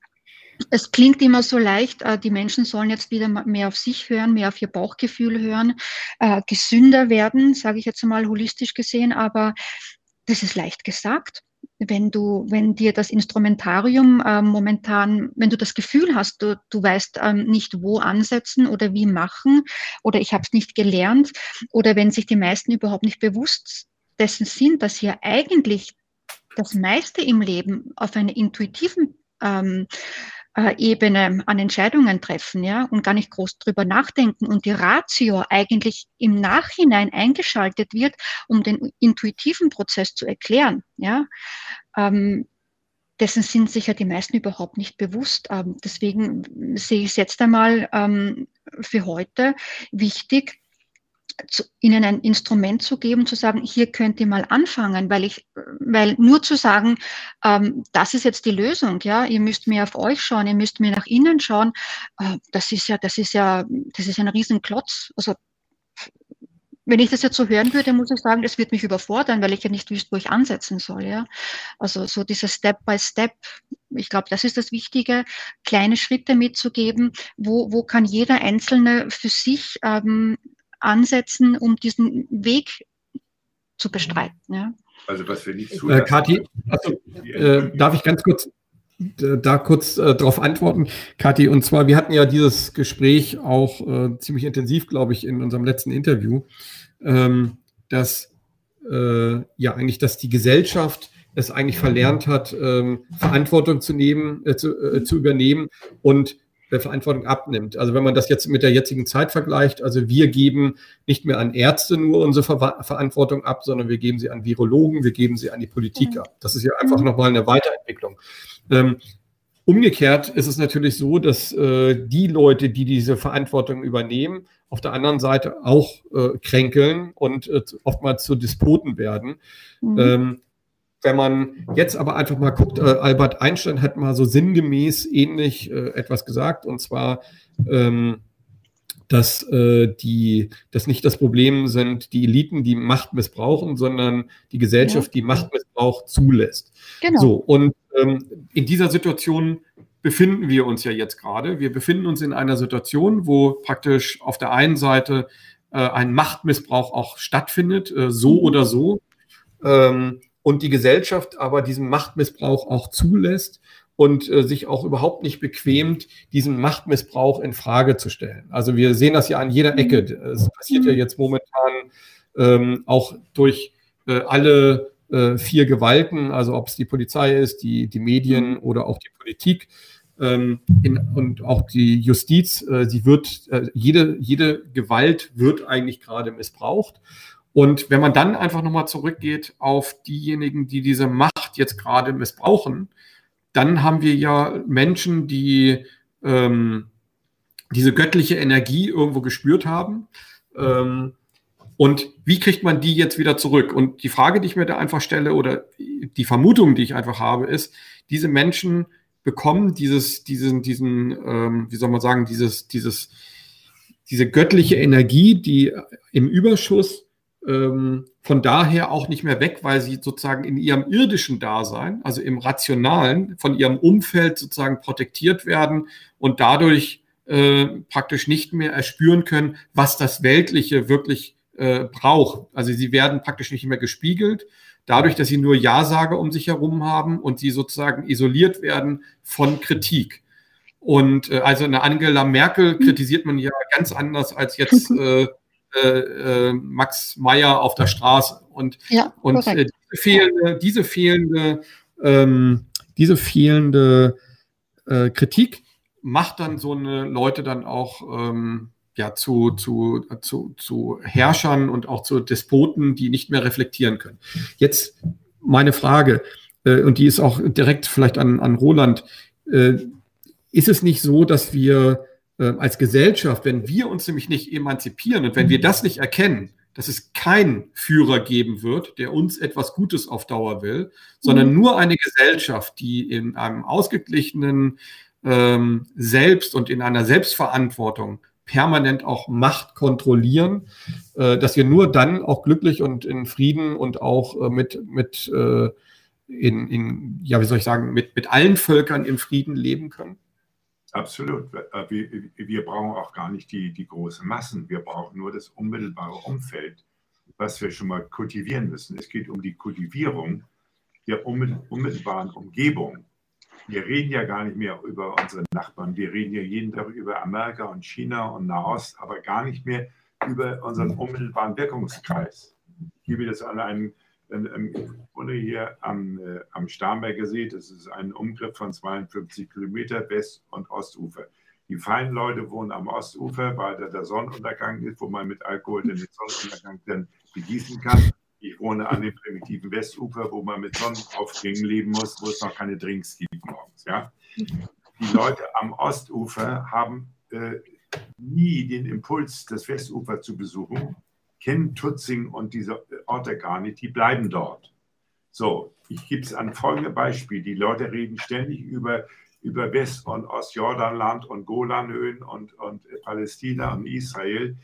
es klingt immer so leicht, äh, die Menschen sollen jetzt wieder mehr auf sich hören, mehr auf ihr Bauchgefühl hören, äh, gesünder werden, sage ich jetzt mal holistisch gesehen, aber das ist leicht gesagt. Wenn du, wenn dir das Instrumentarium äh, momentan, wenn du das Gefühl hast, du, du weißt ähm, nicht, wo ansetzen oder wie machen oder ich habe es nicht gelernt oder wenn sich die meisten überhaupt nicht bewusst dessen sind, dass hier eigentlich das meiste im Leben auf einer intuitiven ähm, äh, Ebene an Entscheidungen treffen, ja, und gar nicht groß drüber nachdenken und die Ratio eigentlich im Nachhinein eingeschaltet wird, um den intuitiven Prozess zu erklären, ja. Ähm, dessen sind sich ja die meisten überhaupt nicht bewusst. Ähm, deswegen sehe ich es jetzt einmal ähm, für heute wichtig, zu, ihnen ein Instrument zu geben, zu sagen, hier könnt ihr mal anfangen, weil ich, weil nur zu sagen, ähm, das ist jetzt die Lösung, ja, ihr müsst mehr auf euch schauen, ihr müsst mehr nach innen schauen, äh, das ist ja, das ist ja, das ist ein Riesenklotz. Also wenn ich das jetzt so hören würde, muss ich sagen, das wird mich überfordern, weil ich ja nicht wüsste, wo ich ansetzen soll. Ja? Also so dieses Step by Step. Ich glaube, das ist das Wichtige, kleine Schritte mitzugeben. Wo, wo kann jeder Einzelne für sich ähm, ansetzen, um diesen Weg zu bestreiten. Ja. Also was wir nicht äh, Kathi, also, äh, darf ich ganz kurz äh, da kurz äh, darauf antworten, Kathi. Und zwar, wir hatten ja dieses Gespräch auch äh, ziemlich intensiv, glaube ich, in unserem letzten Interview, ähm, dass äh, ja eigentlich, dass die Gesellschaft es eigentlich verlernt hat, ähm, Verantwortung zu nehmen, äh, zu, äh, zu übernehmen und Verantwortung abnimmt. Also wenn man das jetzt mit der jetzigen Zeit vergleicht, also wir geben nicht mehr an Ärzte nur unsere Ver Verantwortung ab, sondern wir geben sie an Virologen, wir geben sie an die Politik ab. Das ist ja einfach mhm. nochmal eine Weiterentwicklung. Ähm, umgekehrt ist es natürlich so, dass äh, die Leute, die diese Verantwortung übernehmen, auf der anderen Seite auch äh, kränkeln und äh, oftmals zu Despoten werden. Mhm. Ähm, wenn man jetzt aber einfach mal guckt, äh, Albert Einstein hat mal so sinngemäß ähnlich äh, etwas gesagt, und zwar, ähm, dass äh, die, dass nicht das Problem sind die Eliten, die Macht missbrauchen, sondern die Gesellschaft, die Machtmissbrauch zulässt. Genau. So, und ähm, in dieser Situation befinden wir uns ja jetzt gerade. Wir befinden uns in einer Situation, wo praktisch auf der einen Seite äh, ein Machtmissbrauch auch stattfindet, äh, so mhm. oder so. Ähm, und die Gesellschaft aber diesen Machtmissbrauch auch zulässt und äh, sich auch überhaupt nicht bequemt, diesen Machtmissbrauch in Frage zu stellen. Also wir sehen das ja an jeder Ecke. Es passiert ja jetzt momentan ähm, auch durch äh, alle äh, vier Gewalten, also ob es die Polizei ist, die, die Medien oder auch die Politik. Ähm, in, und auch die Justiz, äh, sie wird, äh, jede, jede Gewalt wird eigentlich gerade missbraucht. Und wenn man dann einfach nochmal zurückgeht auf diejenigen, die diese Macht jetzt gerade missbrauchen, dann haben wir ja Menschen, die ähm, diese göttliche Energie irgendwo gespürt haben. Ähm, und wie kriegt man die jetzt wieder zurück? Und die Frage, die ich mir da einfach stelle oder die Vermutung, die ich einfach habe, ist, diese Menschen bekommen dieses, diesen, diesen, ähm, wie soll man sagen, dieses, dieses, diese göttliche Energie, die im Überschuss ähm, von daher auch nicht mehr weg, weil sie sozusagen in ihrem irdischen Dasein, also im rationalen, von ihrem Umfeld sozusagen protektiert werden und dadurch äh, praktisch nicht mehr erspüren können, was das Weltliche wirklich äh, braucht. Also sie werden praktisch nicht mehr gespiegelt, dadurch, dass sie nur Ja-Sage um sich herum haben und sie sozusagen isoliert werden von Kritik. Und äh, also eine Angela Merkel kritisiert man ja ganz anders als jetzt [laughs] äh, äh, äh, Max Meyer auf der Straße. Und, ja, und äh, diese fehlende, diese fehlende, ähm, diese fehlende äh, Kritik macht dann so eine Leute dann auch ähm, ja, zu, zu, zu, zu Herrschern und auch zu Despoten, die nicht mehr reflektieren können. Jetzt meine Frage, äh, und die ist auch direkt vielleicht an, an Roland. Äh, ist es nicht so, dass wir äh, als Gesellschaft, wenn wir uns nämlich nicht emanzipieren und wenn wir das nicht erkennen, dass es keinen Führer geben wird, der uns etwas Gutes auf Dauer will, sondern mhm. nur eine Gesellschaft, die in einem ausgeglichenen ähm, Selbst und in einer Selbstverantwortung permanent auch Macht kontrollieren, äh, dass wir nur dann auch glücklich und in Frieden und auch äh, mit, mit äh, in, in, ja, wie soll ich sagen, mit, mit allen Völkern im Frieden leben können? Absolut. Äh, wir, brauchen auch gar nicht die, die großen Massen. Wir brauchen nur das unmittelbare Umfeld, was wir schon mal kultivieren müssen. Es geht um die Kultivierung der unmittelbaren Umgebung. Wir reden ja gar nicht mehr über unsere Nachbarn. Wir reden ja jeden Tag über Amerika und China und Nahost, aber gar nicht mehr über unseren unmittelbaren Wirkungskreis. Ich gebe das an einen im Grunde hier am, äh, am Starnberger See, das ist ein Umgriff von 52 Kilometer West- und Ostufer. Die feinen Leute wohnen am Ostufer, weil da der Sonnenuntergang ist, wo man mit Alkohol den Sonnenuntergang dann begießen kann. Ich wohne an dem primitiven Westufer, wo man mit Sonnenaufgängen leben muss, wo es noch keine Drinks gibt morgens. Ja? Die Leute am Ostufer haben äh, nie den Impuls, das Westufer zu besuchen, kennen Tutzing und diese Orte gar nicht, die bleiben dort. So, ich gebe es an folgende Beispiel. Die Leute reden ständig über, über West- und Ostjordanland und Golanhöhen und, und Palästina und Israel.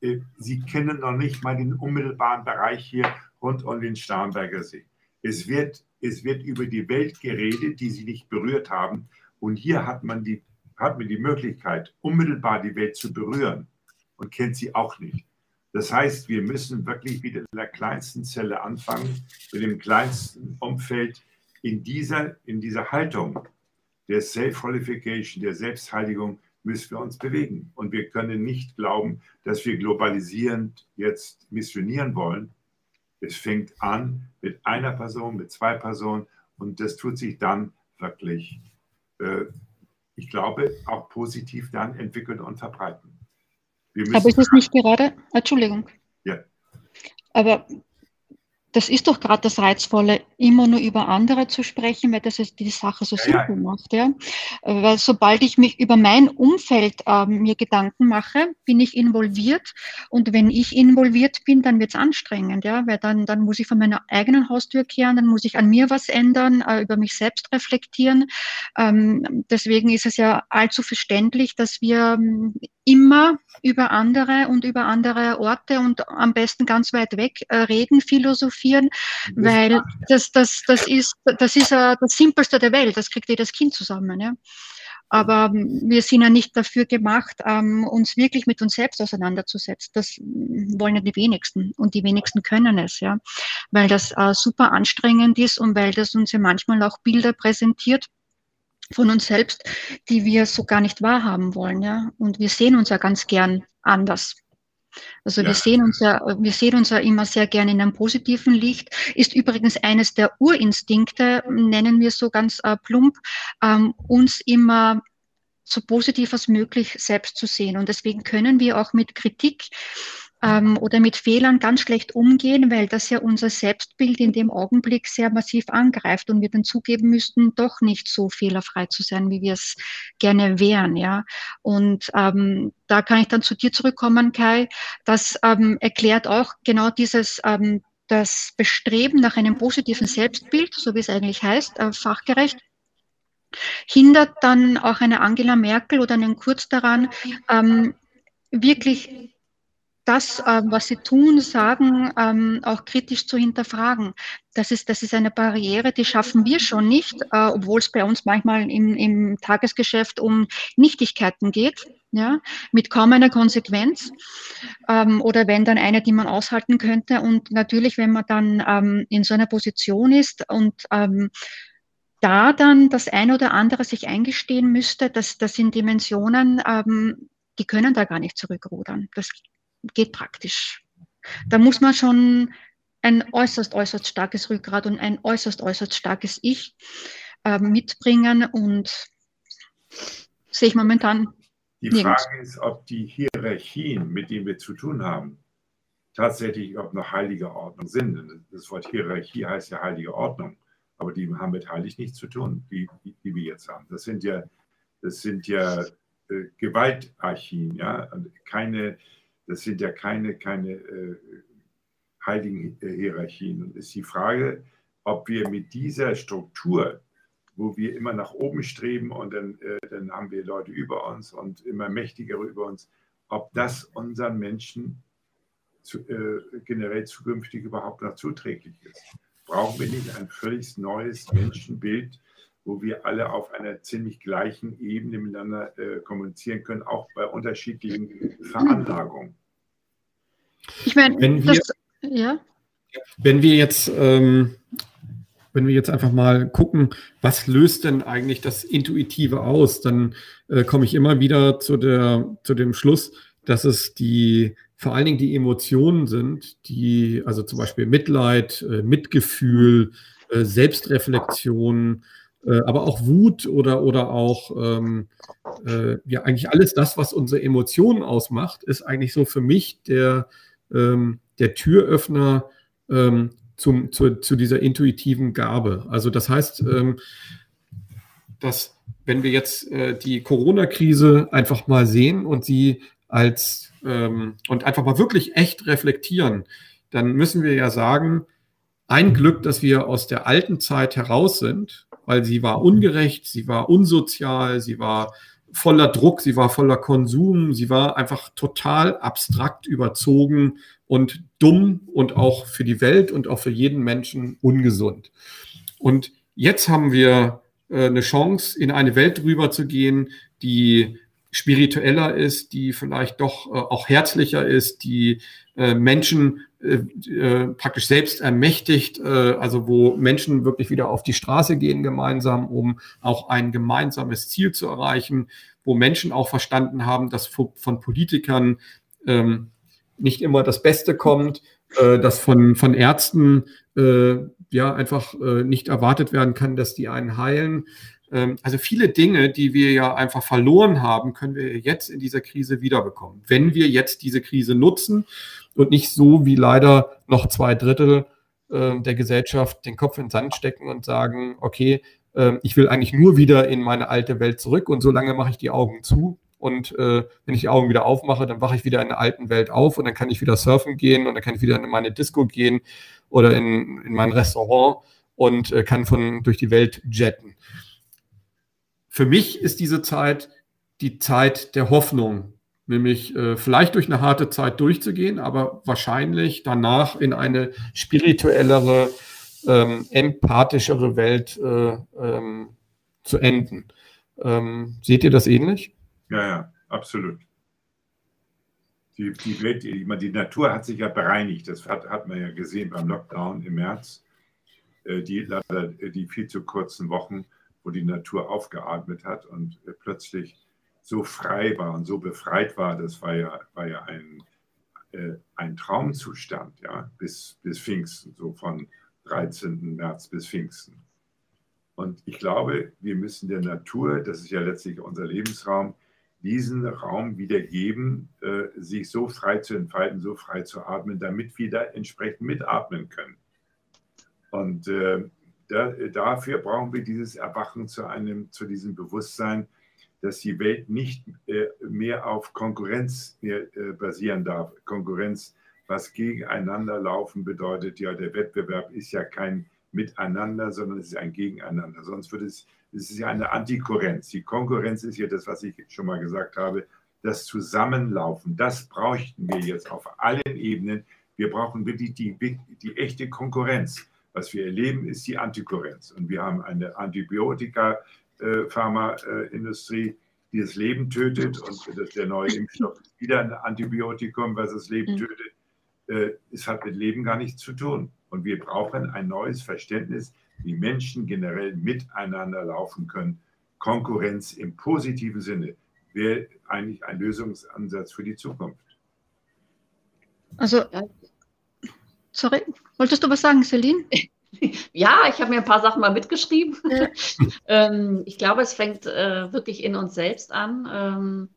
Äh, sie kennen noch nicht mal den unmittelbaren Bereich hier rund um den Starnberger See. Es wird, es wird über die Welt geredet, die sie nicht berührt haben. Und hier hat man, die, hat man die Möglichkeit, unmittelbar die Welt zu berühren und kennt sie auch nicht. Das heißt, wir müssen wirklich wieder in der kleinsten Zelle anfangen, mit dem kleinsten Umfeld in dieser, in dieser Haltung der Self-Qualification, der Selbstheiligung müssen wir uns bewegen. Und wir können nicht glauben, dass wir globalisierend jetzt missionieren wollen. Es fängt an mit einer Person, mit zwei Personen und das tut sich dann wirklich, äh, ich glaube, auch positiv dann entwickeln und verbreiten. Aber ist es nicht gerade, Entschuldigung. Ja. Aber das ist doch gerade das Reizvolle, immer nur über andere zu sprechen, weil das die Sache so ja, simpel ja. macht. Ja? Weil sobald ich mich über mein Umfeld äh, mir Gedanken mache, bin ich involviert. Und wenn ich involviert bin, dann wird es anstrengend, ja? weil dann, dann muss ich von meiner eigenen Haustür kehren, dann muss ich an mir was ändern, äh, über mich selbst reflektieren. Ähm, deswegen ist es ja allzu verständlich, dass wir ähm, immer über andere und über andere Orte und am besten ganz weit weg äh, reden, philosophieren, weil das, das, das ist, das ist uh, das Simpelste der Welt, das kriegt jedes Kind zusammen. Ja? Aber wir sind ja nicht dafür gemacht, ähm, uns wirklich mit uns selbst auseinanderzusetzen. Das wollen ja die wenigsten und die wenigsten können es, ja, weil das äh, super anstrengend ist und weil das uns ja manchmal auch Bilder präsentiert, von uns selbst, die wir so gar nicht wahrhaben wollen. Ja? Und wir sehen uns ja ganz gern anders. Also ja. wir sehen uns ja, wir sehen uns ja immer sehr gerne in einem positiven Licht. Ist übrigens eines der Urinstinkte, nennen wir so ganz äh, plump, ähm, uns immer so positiv als möglich selbst zu sehen. Und deswegen können wir auch mit Kritik ähm, oder mit Fehlern ganz schlecht umgehen, weil das ja unser Selbstbild in dem Augenblick sehr massiv angreift und wir dann zugeben müssten, doch nicht so fehlerfrei zu sein, wie wir es gerne wären. Ja? Und ähm, da kann ich dann zu dir zurückkommen, Kai. Das ähm, erklärt auch genau dieses ähm, das Bestreben nach einem positiven Selbstbild, so wie es eigentlich heißt, äh, fachgerecht, hindert dann auch eine Angela Merkel oder einen Kurz daran, ähm, wirklich das, äh, was sie tun, sagen, ähm, auch kritisch zu hinterfragen. Das ist, das ist eine Barriere, die schaffen wir schon nicht, äh, obwohl es bei uns manchmal im, im Tagesgeschäft um Nichtigkeiten geht, ja, mit kaum einer Konsequenz. Ähm, oder wenn dann eine, die man aushalten könnte. Und natürlich, wenn man dann ähm, in so einer Position ist und ähm, da dann das eine oder andere sich eingestehen müsste, dass das sind Dimensionen, ähm, die können da gar nicht zurückrudern. Das geht praktisch. Da muss man schon ein äußerst, äußerst starkes Rückgrat und ein äußerst, äußerst starkes Ich äh, mitbringen und sehe ich momentan. Die nirgends. Frage ist, ob die Hierarchien, mit denen wir zu tun haben, tatsächlich ob noch heilige Ordnung sind. Das Wort Hierarchie heißt ja heilige Ordnung, aber die haben mit heilig nichts zu tun, die, die, wir jetzt haben. Das sind ja, das sind ja äh, Gewaltarchien, ja, keine das sind ja keine, keine äh, heiligen äh, Hierarchien. Und ist die Frage, ob wir mit dieser Struktur, wo wir immer nach oben streben und dann, äh, dann haben wir Leute über uns und immer mächtigere über uns, ob das unseren Menschen zu, äh, generell zukünftig überhaupt noch zuträglich ist. Brauchen wir nicht ein völlig neues Menschenbild, wo wir alle auf einer ziemlich gleichen Ebene miteinander äh, kommunizieren können, auch bei unterschiedlichen Veranlagungen. Ich meine, wenn wir, ja. wenn wir jetzt, ähm, wenn wir jetzt einfach mal gucken, was löst denn eigentlich das Intuitive aus, dann äh, komme ich immer wieder zu, der, zu dem Schluss, dass es die vor allen Dingen die Emotionen sind, die, also zum Beispiel Mitleid, äh, Mitgefühl, äh, Selbstreflexion, äh, aber auch Wut oder, oder auch ähm, äh, ja eigentlich alles das, was unsere Emotionen ausmacht, ist eigentlich so für mich der, ähm, der Türöffner ähm, zum, zu, zu, dieser intuitiven Gabe. Also das heißt, ähm, dass wenn wir jetzt äh, die Corona-Krise einfach mal sehen und sie als ähm, und einfach mal wirklich echt reflektieren, dann müssen wir ja sagen, ein Glück, dass wir aus der alten Zeit heraus sind, weil sie war ungerecht, sie war unsozial, sie war voller Druck, sie war voller Konsum, sie war einfach total abstrakt überzogen und dumm und auch für die Welt und auch für jeden Menschen ungesund. Und jetzt haben wir äh, eine Chance, in eine Welt rüber zu gehen, die spiritueller ist, die vielleicht doch äh, auch herzlicher ist, die äh, Menschen äh, äh, praktisch selbst ermächtigt, äh, also wo Menschen wirklich wieder auf die Straße gehen gemeinsam, um auch ein gemeinsames Ziel zu erreichen, wo Menschen auch verstanden haben, dass von Politikern ähm, nicht immer das Beste kommt, dass von, von Ärzten ja einfach nicht erwartet werden kann, dass die einen heilen. Ähm, also viele Dinge, die wir ja einfach verloren haben, können wir jetzt in dieser Krise wiederbekommen, wenn wir jetzt diese Krise nutzen und nicht so wie leider noch zwei Drittel äh, der Gesellschaft den Kopf in den Sand stecken und sagen, okay, äh, ich will eigentlich nur wieder in meine alte Welt zurück und so lange mache ich die Augen zu. Und äh, wenn ich die Augen wieder aufmache, dann wache ich wieder in der alten Welt auf und dann kann ich wieder surfen gehen und dann kann ich wieder in meine Disco gehen oder in, in mein Restaurant und äh, kann von durch die Welt jetten. Für mich ist diese Zeit die Zeit der Hoffnung, nämlich äh, vielleicht durch eine harte Zeit durchzugehen, aber wahrscheinlich danach in eine spirituellere, ähm, empathischere Welt äh, ähm, zu enden. Ähm, seht ihr das ähnlich? Ja, ja, absolut. Die, die, Welt, die, die Natur hat sich ja bereinigt. Das hat, hat man ja gesehen beim Lockdown im März. Äh, die, leider die viel zu kurzen Wochen, wo die Natur aufgeatmet hat und äh, plötzlich so frei war und so befreit war, das war ja, war ja ein, äh, ein Traumzustand, ja, bis, bis Pfingsten, so von 13. März bis Pfingsten. Und ich glaube, wir müssen der Natur, das ist ja letztlich unser Lebensraum, diesen Raum wieder geben, äh, sich so frei zu entfalten, so frei zu atmen, damit wir da entsprechend mitatmen können. Und äh, da, dafür brauchen wir dieses Erwachen zu einem, zu diesem Bewusstsein, dass die Welt nicht äh, mehr auf Konkurrenz mehr, äh, basieren darf. Konkurrenz, was gegeneinander laufen bedeutet, ja, der Wettbewerb ist ja kein Miteinander, sondern es ist ein Gegeneinander. Sonst würde es, es ist ja eine Antikurrenz. Die Konkurrenz ist ja das, was ich schon mal gesagt habe, das Zusammenlaufen, das bräuchten wir jetzt auf allen Ebenen. Wir brauchen wirklich die, die echte Konkurrenz. Was wir erleben, ist die Antikurrenz. Und wir haben eine Antibiotika-Pharmaindustrie, äh, die das Leben tötet. Und das, der neue Impfstoff ist wieder ein Antibiotikum, was das Leben mhm. tötet. Äh, es hat mit Leben gar nichts zu tun. Und wir brauchen ein neues Verständnis, wie Menschen generell miteinander laufen können. Konkurrenz im positiven Sinne wäre eigentlich ein Lösungsansatz für die Zukunft. Also, sorry, wolltest du was sagen, Celine? [laughs] [laughs] Ja, ich habe mir ein paar Sachen mal mitgeschrieben. [laughs] Ähm, ich glaube, es fängt äh, wirklich in uns selbst an. Ähm,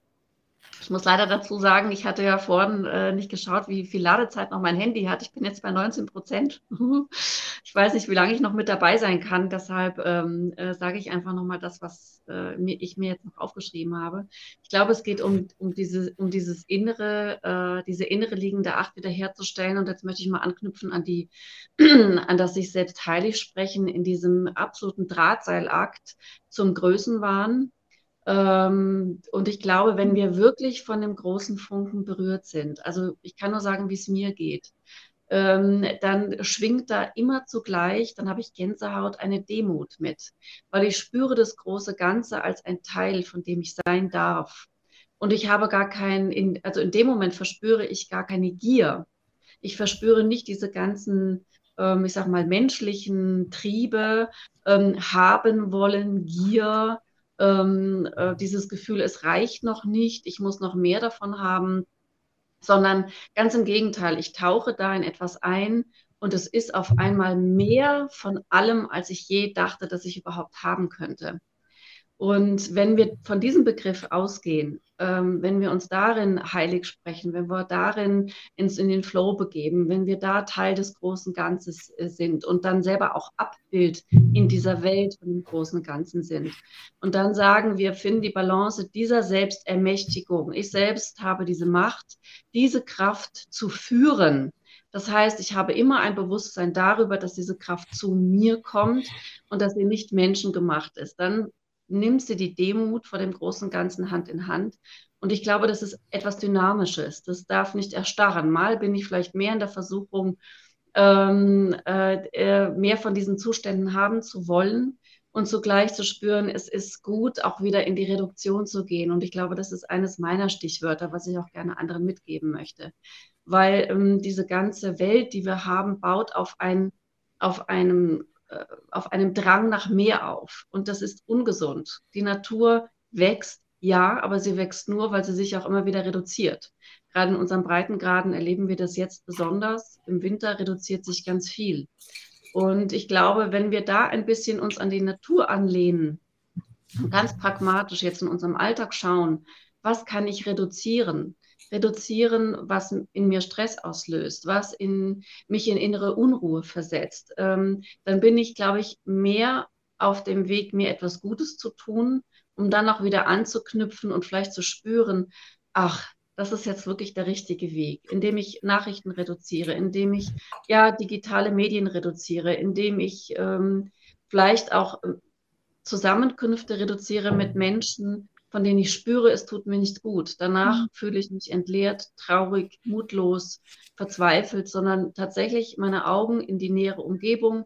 ich muss leider dazu sagen, ich hatte ja vorhin äh, nicht geschaut, wie viel Ladezeit noch mein Handy hat. Ich bin jetzt bei 19 Prozent. [laughs] ich weiß nicht, wie lange ich noch mit dabei sein kann. Deshalb ähm, äh, sage ich einfach nochmal das, was äh, mir, ich mir jetzt noch aufgeschrieben habe. Ich glaube, es geht um, um, diese, um dieses innere, äh, diese innere liegende Acht wiederherzustellen. Und jetzt möchte ich mal anknüpfen an die, [clears throat] an das sich selbst heilig sprechen in diesem absoluten Drahtseilakt zum Größenwahn und ich glaube, wenn wir wirklich von dem großen Funken berührt sind, also ich kann nur sagen, wie es mir geht, ähm, dann schwingt da immer zugleich, dann habe ich Gänsehaut, eine Demut mit, weil ich spüre das große Ganze als ein Teil, von dem ich sein darf. Und ich habe gar keinen, also in dem Moment verspüre ich gar keine Gier. Ich verspüre nicht diese ganzen, ähm, ich sag mal, menschlichen Triebe, haben wollen, Gier, ähm, äh, dieses Gefühl, es reicht noch nicht, ich muss noch mehr davon haben, sondern ganz im Gegenteil, ich tauche da in etwas ein und es ist auf einmal mehr von allem, als ich je dachte, dass ich überhaupt haben könnte. Und wenn wir von diesem Begriff ausgehen, ähm, wenn wir uns darin heilig sprechen, wenn wir darin ins, in den Flow begeben, wenn wir da Teil des großen Ganzes äh, sind und dann selber auch Abbild in dieser Welt von dem großen Ganzen sind und dann sagen wir, finden die Balance dieser Selbstermächtigung. Ich selbst habe diese Macht, diese Kraft zu führen. Das heißt, ich habe immer ein Bewusstsein darüber, dass diese Kraft zu mir kommt und dass sie nicht menschengemacht ist. Dann nimmst du die Demut vor dem großen Ganzen Hand in Hand. Und ich glaube, das ist etwas Dynamisches. Das darf nicht erstarren. Mal bin ich vielleicht mehr in der Versuchung, ähm, äh, äh, mehr von diesen Zuständen haben zu wollen und zugleich zu spüren, es ist gut, auch wieder in die Reduktion zu gehen. Und ich glaube, das ist eines meiner Stichwörter, was ich auch gerne anderen mitgeben möchte. Weil ähm, diese ganze Welt, die wir haben, baut auf, ein, auf einem auf einem Drang nach mehr auf. Und das ist ungesund. Die Natur wächst, ja, aber sie wächst nur, weil sie sich auch immer wieder reduziert. Gerade in unseren Breitengraden erleben wir das jetzt besonders. Im Winter reduziert sich ganz viel. Und ich glaube, wenn wir da ein bisschen uns an die Natur anlehnen, ganz pragmatisch jetzt in unserem Alltag schauen, was kann ich reduzieren? Reduzieren, was in mir Stress auslöst, was in, mich in innere Unruhe versetzt, ähm, dann bin ich, glaube ich, mehr auf dem Weg, mir etwas Gutes zu tun, um dann auch wieder anzuknüpfen und vielleicht zu spüren, ach, das ist jetzt wirklich der richtige Weg, indem ich Nachrichten reduziere, indem ich ja digitale Medien reduziere, indem ich ähm, vielleicht auch äh, Zusammenkünfte reduziere mit Menschen, von denen ich spüre, es tut mir nicht gut. Danach mhm. fühle ich mich entleert, traurig, mutlos, verzweifelt, sondern tatsächlich meine Augen in die nähere Umgebung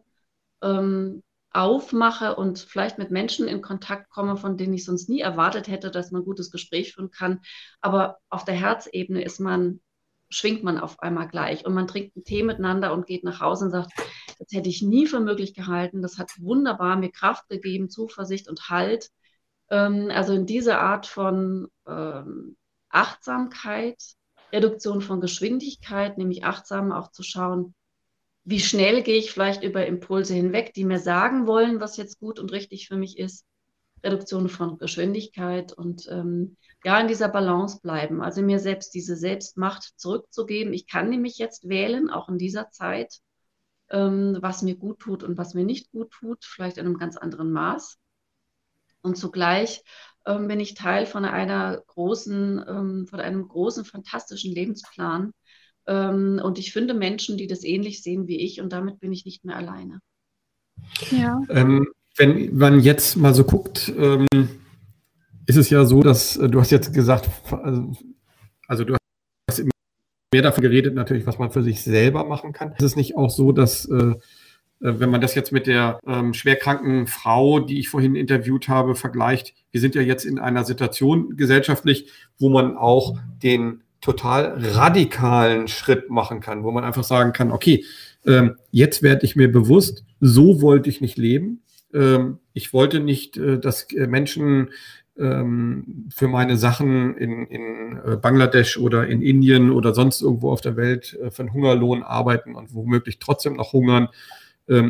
ähm, aufmache und vielleicht mit Menschen in Kontakt komme, von denen ich sonst nie erwartet hätte, dass man ein gutes Gespräch führen kann. Aber auf der Herzebene ist man, schwingt man auf einmal gleich und man trinkt einen Tee miteinander und geht nach Hause und sagt, das hätte ich nie für möglich gehalten. Das hat wunderbar mir Kraft gegeben, Zuversicht und Halt. Ähm, also in diese Art von ähm, Achtsamkeit, Reduktion von Geschwindigkeit, nämlich achtsam auch zu schauen, wie schnell gehe ich vielleicht über Impulse hinweg, die mir sagen wollen, was jetzt gut und richtig für mich ist. Reduktion von Geschwindigkeit und ähm, ja, in dieser Balance bleiben. Also mir selbst diese Selbstmacht zurückzugeben. Ich kann nämlich jetzt wählen, auch in dieser Zeit, ähm, was mir gut tut und was mir nicht gut tut, vielleicht in einem ganz anderen Maß. Und zugleich ähm, bin ich Teil von einer großen, ähm, von einem großen, fantastischen Lebensplan. Ähm, und ich finde Menschen, die das ähnlich sehen wie ich, und damit bin ich nicht mehr alleine. Ja. Ähm, wenn man jetzt mal so guckt, ähm, ist es ja so, dass äh, du hast jetzt gesagt, also, also du hast mehr davon geredet, natürlich, was man für sich selber machen kann. Ist es nicht auch so, dass äh, äh, wenn man das jetzt mit der ähm, schwerkranken Frau, die ich vorhin interviewt habe, vergleicht, wir sind ja jetzt in einer Situation gesellschaftlich, wo man auch den total radikalen Schritt machen kann, wo man einfach sagen kann, okay, ähm, jetzt werde ich mir bewusst, so wollte ich nicht leben. Ähm, ich wollte nicht, äh, dass äh, Menschen ähm, für meine Sachen in, in äh, Bangladesch oder in Indien oder sonst irgendwo auf der Welt äh, für einen Hungerlohn arbeiten und womöglich trotzdem noch hungern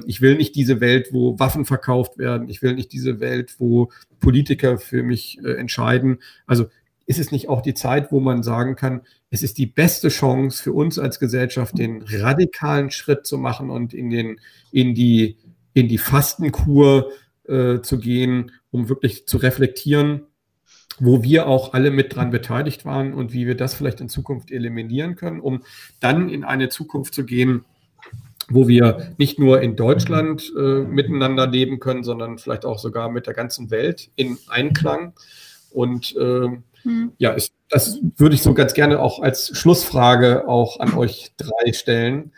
ich will nicht diese Welt, wo Waffen verkauft werden. Ich will nicht diese Welt, wo Politiker für mich äh, entscheiden. Also ist es nicht auch die Zeit, wo man sagen kann, es ist die beste Chance für uns als Gesellschaft, den radikalen Schritt zu machen und in, den, in, die, in die Fastenkur äh, zu gehen, um wirklich zu reflektieren, wo wir auch alle mit dran beteiligt waren und wie wir das vielleicht in Zukunft eliminieren können, um dann in eine Zukunft zu gehen, wo wir nicht nur in Deutschland äh, miteinander leben können, sondern vielleicht auch sogar mit der ganzen Welt in Einklang. Und äh, hm. ja, ist, das würde ich so ganz gerne auch als Schlussfrage auch an euch drei stellen.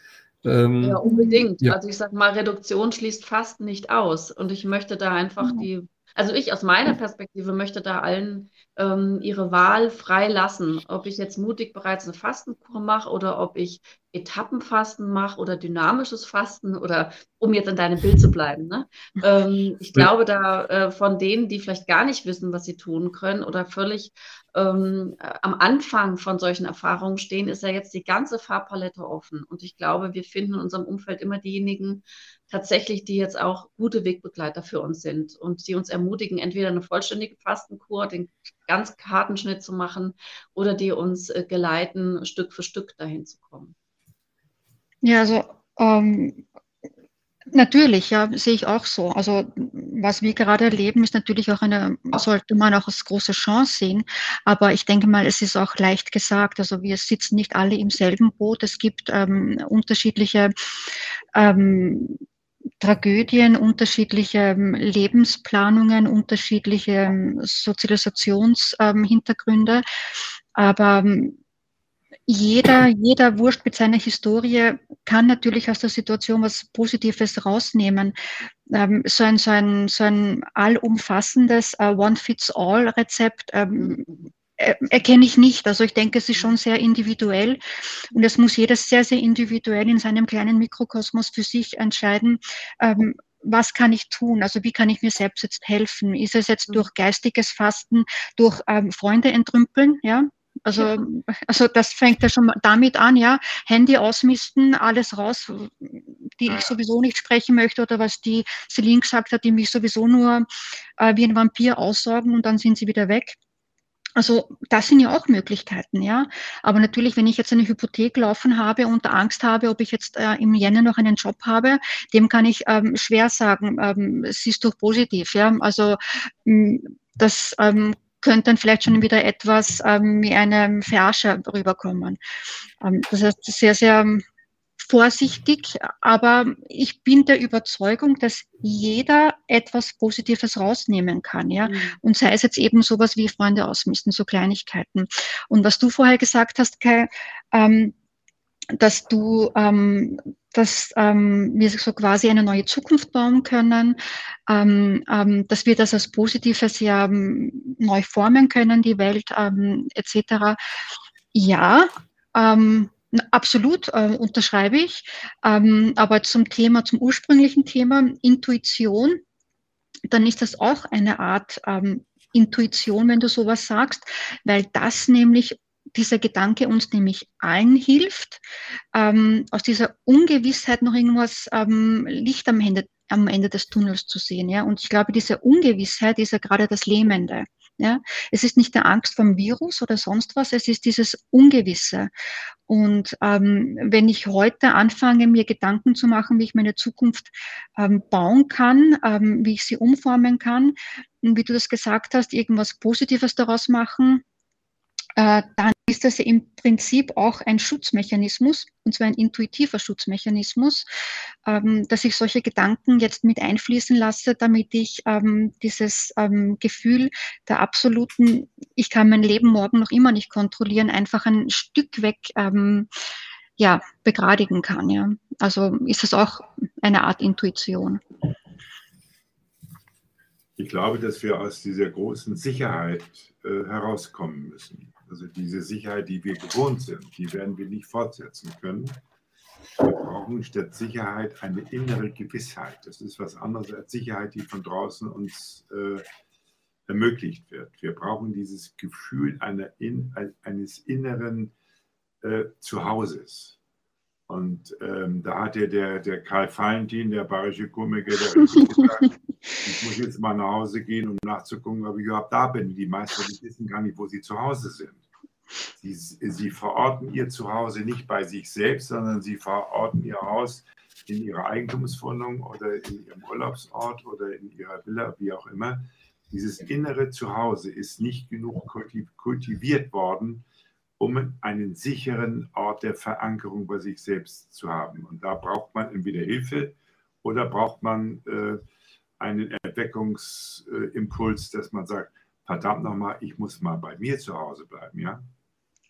Ähm, ja, unbedingt. Ja. Also ich sage mal, Reduktion schließt fast nicht aus. Und ich möchte da einfach mhm. die, also ich aus meiner Perspektive möchte da allen ähm, ihre Wahl frei lassen, ob ich jetzt mutig bereits eine Fastenkur mache oder ob ich Etappenfasten mache oder dynamisches Fasten oder um jetzt in deinem Bild zu bleiben. Ne? Ähm, ich glaube, da äh, von denen, die vielleicht gar nicht wissen, was sie tun können oder völlig ähm, am Anfang von solchen Erfahrungen stehen, ist ja jetzt die ganze Farbpalette offen. Und ich glaube, wir finden in unserem Umfeld immer diejenigen tatsächlich, die jetzt auch gute Wegbegleiter für uns sind und die uns ermutigen, entweder eine vollständige Fastenkur, den ganz harten Schnitt zu machen oder die uns äh, geleiten, Stück für Stück dahin zu kommen. Ja, also ähm, natürlich, ja, sehe ich auch so. Also was wir gerade erleben, ist natürlich auch eine, sollte man auch als große Chance sehen. Aber ich denke mal, es ist auch leicht gesagt. Also wir sitzen nicht alle im selben Boot. Es gibt ähm, unterschiedliche ähm, Tragödien, unterschiedliche ähm, Lebensplanungen, unterschiedliche ähm, Sozialisationshintergründe. Ähm, Aber jeder, jeder Wurscht mit seiner Historie kann natürlich aus der Situation was Positives rausnehmen. Ähm, so, ein, so, ein, so ein allumfassendes uh, One-Fits-All-Rezept ähm, erkenne ich nicht. Also ich denke, es ist schon sehr individuell und es muss jeder sehr, sehr individuell in seinem kleinen Mikrokosmos für sich entscheiden, ähm, was kann ich tun? Also wie kann ich mir selbst jetzt helfen? Ist es jetzt durch geistiges Fasten, durch ähm, Freunde entrümpeln, ja? Also, ja. also das fängt ja schon damit an, ja, Handy ausmisten, alles raus, die ich sowieso nicht sprechen möchte oder was die Celine gesagt hat, die mich sowieso nur äh, wie ein Vampir aussaugen und dann sind sie wieder weg. Also das sind ja auch Möglichkeiten, ja. Aber natürlich, wenn ich jetzt eine Hypothek laufen habe und Angst habe, ob ich jetzt äh, im Jänner noch einen Job habe, dem kann ich ähm, schwer sagen, ähm, es ist doch positiv, ja. Also mh, das ähm, könnte dann vielleicht schon wieder etwas ähm, wie eine Verarsche rüberkommen. Ähm, das heißt, sehr, sehr vorsichtig, aber ich bin der Überzeugung, dass jeder etwas Positives rausnehmen kann, ja. Mhm. Und sei es jetzt eben sowas wie Freunde ausmisten, so Kleinigkeiten. Und was du vorher gesagt hast, Kai, ähm, dass du, ähm, dass ähm, wir so quasi eine neue Zukunft bauen können, ähm, ähm, dass wir das als Positives ja ähm, neu formen können, die Welt ähm, etc. Ja, ähm, Absolut, äh, unterschreibe ich. Aber zum Thema, zum ursprünglichen Thema Intuition, dann ist das auch eine Art Intuition, wenn du sowas sagst, weil das nämlich dieser Gedanke uns nämlich allen hilft, ähm, aus dieser Ungewissheit noch irgendwas ähm, Licht am Ende, am Ende des Tunnels zu sehen. Ja? Und ich glaube, diese Ungewissheit ist ja gerade das Lähmende. Ja? Es ist nicht der Angst vom Virus oder sonst was, es ist dieses Ungewisse. Und ähm, wenn ich heute anfange, mir Gedanken zu machen, wie ich meine Zukunft ähm, bauen kann, ähm, wie ich sie umformen kann, wie du das gesagt hast, irgendwas Positives daraus machen, äh, dann ist das im Prinzip auch ein Schutzmechanismus, und zwar ein intuitiver Schutzmechanismus, ähm, dass ich solche Gedanken jetzt mit einfließen lasse, damit ich ähm, dieses ähm, Gefühl der absoluten, ich kann mein Leben morgen noch immer nicht kontrollieren, einfach ein Stück weg ähm, ja, begradigen kann. Ja. Also ist es auch eine Art Intuition. Ich glaube, dass wir aus dieser großen Sicherheit äh, herauskommen müssen. Also diese Sicherheit, die wir gewohnt sind, die werden wir nicht fortsetzen können. Wir brauchen statt Sicherheit eine innere Gewissheit. Das ist was anderes als Sicherheit, die von draußen uns äh, ermöglicht wird. Wir brauchen dieses Gefühl einer in, eines inneren äh, Zuhauses. Und ähm, da hat ja der, der Karl Valentin, der bayerische Komiker, der [laughs] gesagt, ich muss jetzt mal nach Hause gehen, um nachzugucken, ob ich überhaupt da bin. Die meisten wissen gar nicht, wo sie zu Hause sind. Sie, sie verorten ihr Zuhause nicht bei sich selbst, sondern sie verorten ihr Haus in ihrer Eigentumswohnung oder in ihrem Urlaubsort oder in ihrer Villa, wie auch immer. Dieses innere Zuhause ist nicht genug kultiviert worden, um einen sicheren Ort der Verankerung bei sich selbst zu haben. Und da braucht man entweder Hilfe oder braucht man äh, einen Erweckungsimpuls, dass man sagt, verdammt nochmal, ich muss mal bei mir zu Hause bleiben, ja?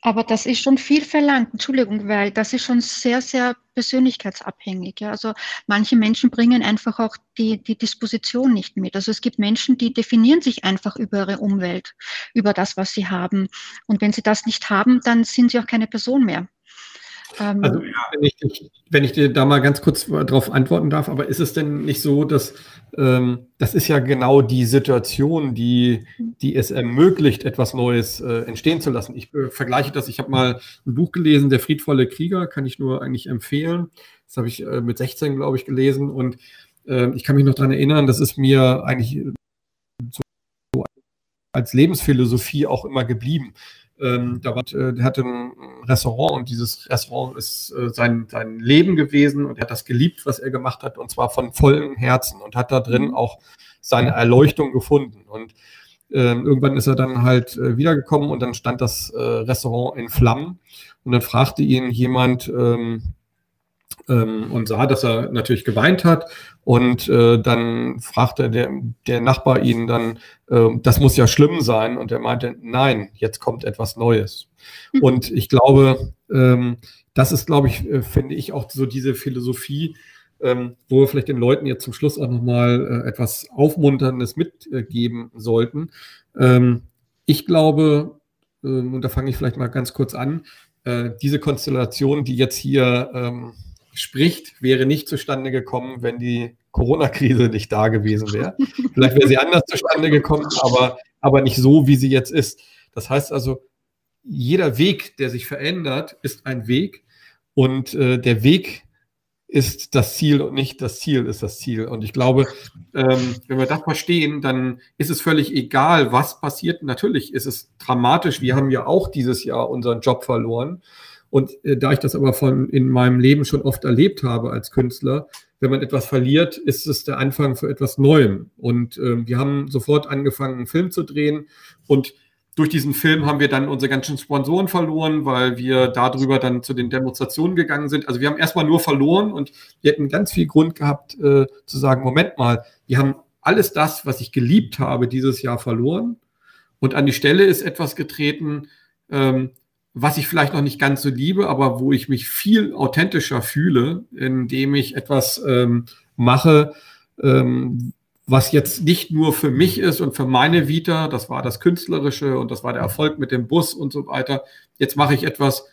Aber das ist schon viel verlangt, Entschuldigung, weil das ist schon sehr, sehr persönlichkeitsabhängig. Ja. Also manche Menschen bringen einfach auch die, die Disposition nicht mit. Also es gibt Menschen, die definieren sich einfach über ihre Umwelt, über das, was sie haben. Und wenn sie das nicht haben, dann sind sie auch keine Person mehr. Ähm, also wenn ich, wenn ich, dir da mal ganz kurz darauf antworten darf, aber ist es denn nicht so, dass ähm, das ist ja genau die Situation, die, die es ermöglicht, etwas Neues äh, entstehen zu lassen. Ich äh, vergleiche das, ich habe mal ein Buch gelesen, Der friedvolle Krieger, kann ich nur eigentlich empfehlen. Das habe ich äh, mit 16, glaube ich, gelesen und ähm, ich kann mich noch daran erinnern, das ist mir eigentlich so als Lebensphilosophie auch immer geblieben. Ähm, da war, äh, der hatte ein Restaurant und dieses Restaurant ist äh, sein, sein Leben gewesen und er hat das geliebt, was er gemacht hat und zwar von vollem Herzen und hat da drin mhm. auch seine Erleuchtung gefunden. Und ähm, irgendwann ist er dann halt äh, wiedergekommen und dann stand das äh, Restaurant in Flammen und dann fragte ihn jemand, ähm, ähm, und sah, dass er natürlich geweint hat. Und äh, dann fragte der, der Nachbar ihn dann, äh, das muss ja schlimm sein. Und er meinte, nein, jetzt kommt etwas Neues. Mhm. Und ich glaube, ähm, das ist, glaube ich, äh, finde ich auch so diese Philosophie, ähm, wo wir vielleicht den Leuten jetzt zum Schluss auch nochmal äh, etwas Aufmunterndes mitgeben sollten. Ähm, ich glaube, äh, und da fange ich vielleicht mal ganz kurz an, äh, diese Konstellation, die jetzt hier ähm, spricht, wäre nicht zustande gekommen, wenn die Corona-Krise nicht da gewesen wäre. Vielleicht wäre sie anders zustande gekommen, aber, aber nicht so, wie sie jetzt ist. Das heißt also, jeder Weg, der sich verändert, ist ein Weg und äh, der Weg ist das Ziel und nicht das Ziel ist das Ziel. Und ich glaube, ähm, wenn wir das verstehen, dann ist es völlig egal, was passiert. Natürlich ist es dramatisch. Wir haben ja auch dieses Jahr unseren Job verloren. Und äh, da ich das aber von in meinem Leben schon oft erlebt habe als Künstler, wenn man etwas verliert, ist es der Anfang für etwas Neuem. Und äh, wir haben sofort angefangen, einen Film zu drehen. Und durch diesen Film haben wir dann unsere ganzen Sponsoren verloren, weil wir darüber dann zu den Demonstrationen gegangen sind. Also wir haben erstmal nur verloren und wir hätten ganz viel Grund gehabt äh, zu sagen, Moment mal, wir haben alles das, was ich geliebt habe, dieses Jahr verloren. Und an die Stelle ist etwas getreten, ähm, was ich vielleicht noch nicht ganz so liebe, aber wo ich mich viel authentischer fühle, indem ich etwas ähm, mache, ähm, was jetzt nicht nur für mich ist und für meine Vita, das war das Künstlerische und das war der Erfolg mit dem Bus und so weiter. Jetzt mache ich etwas,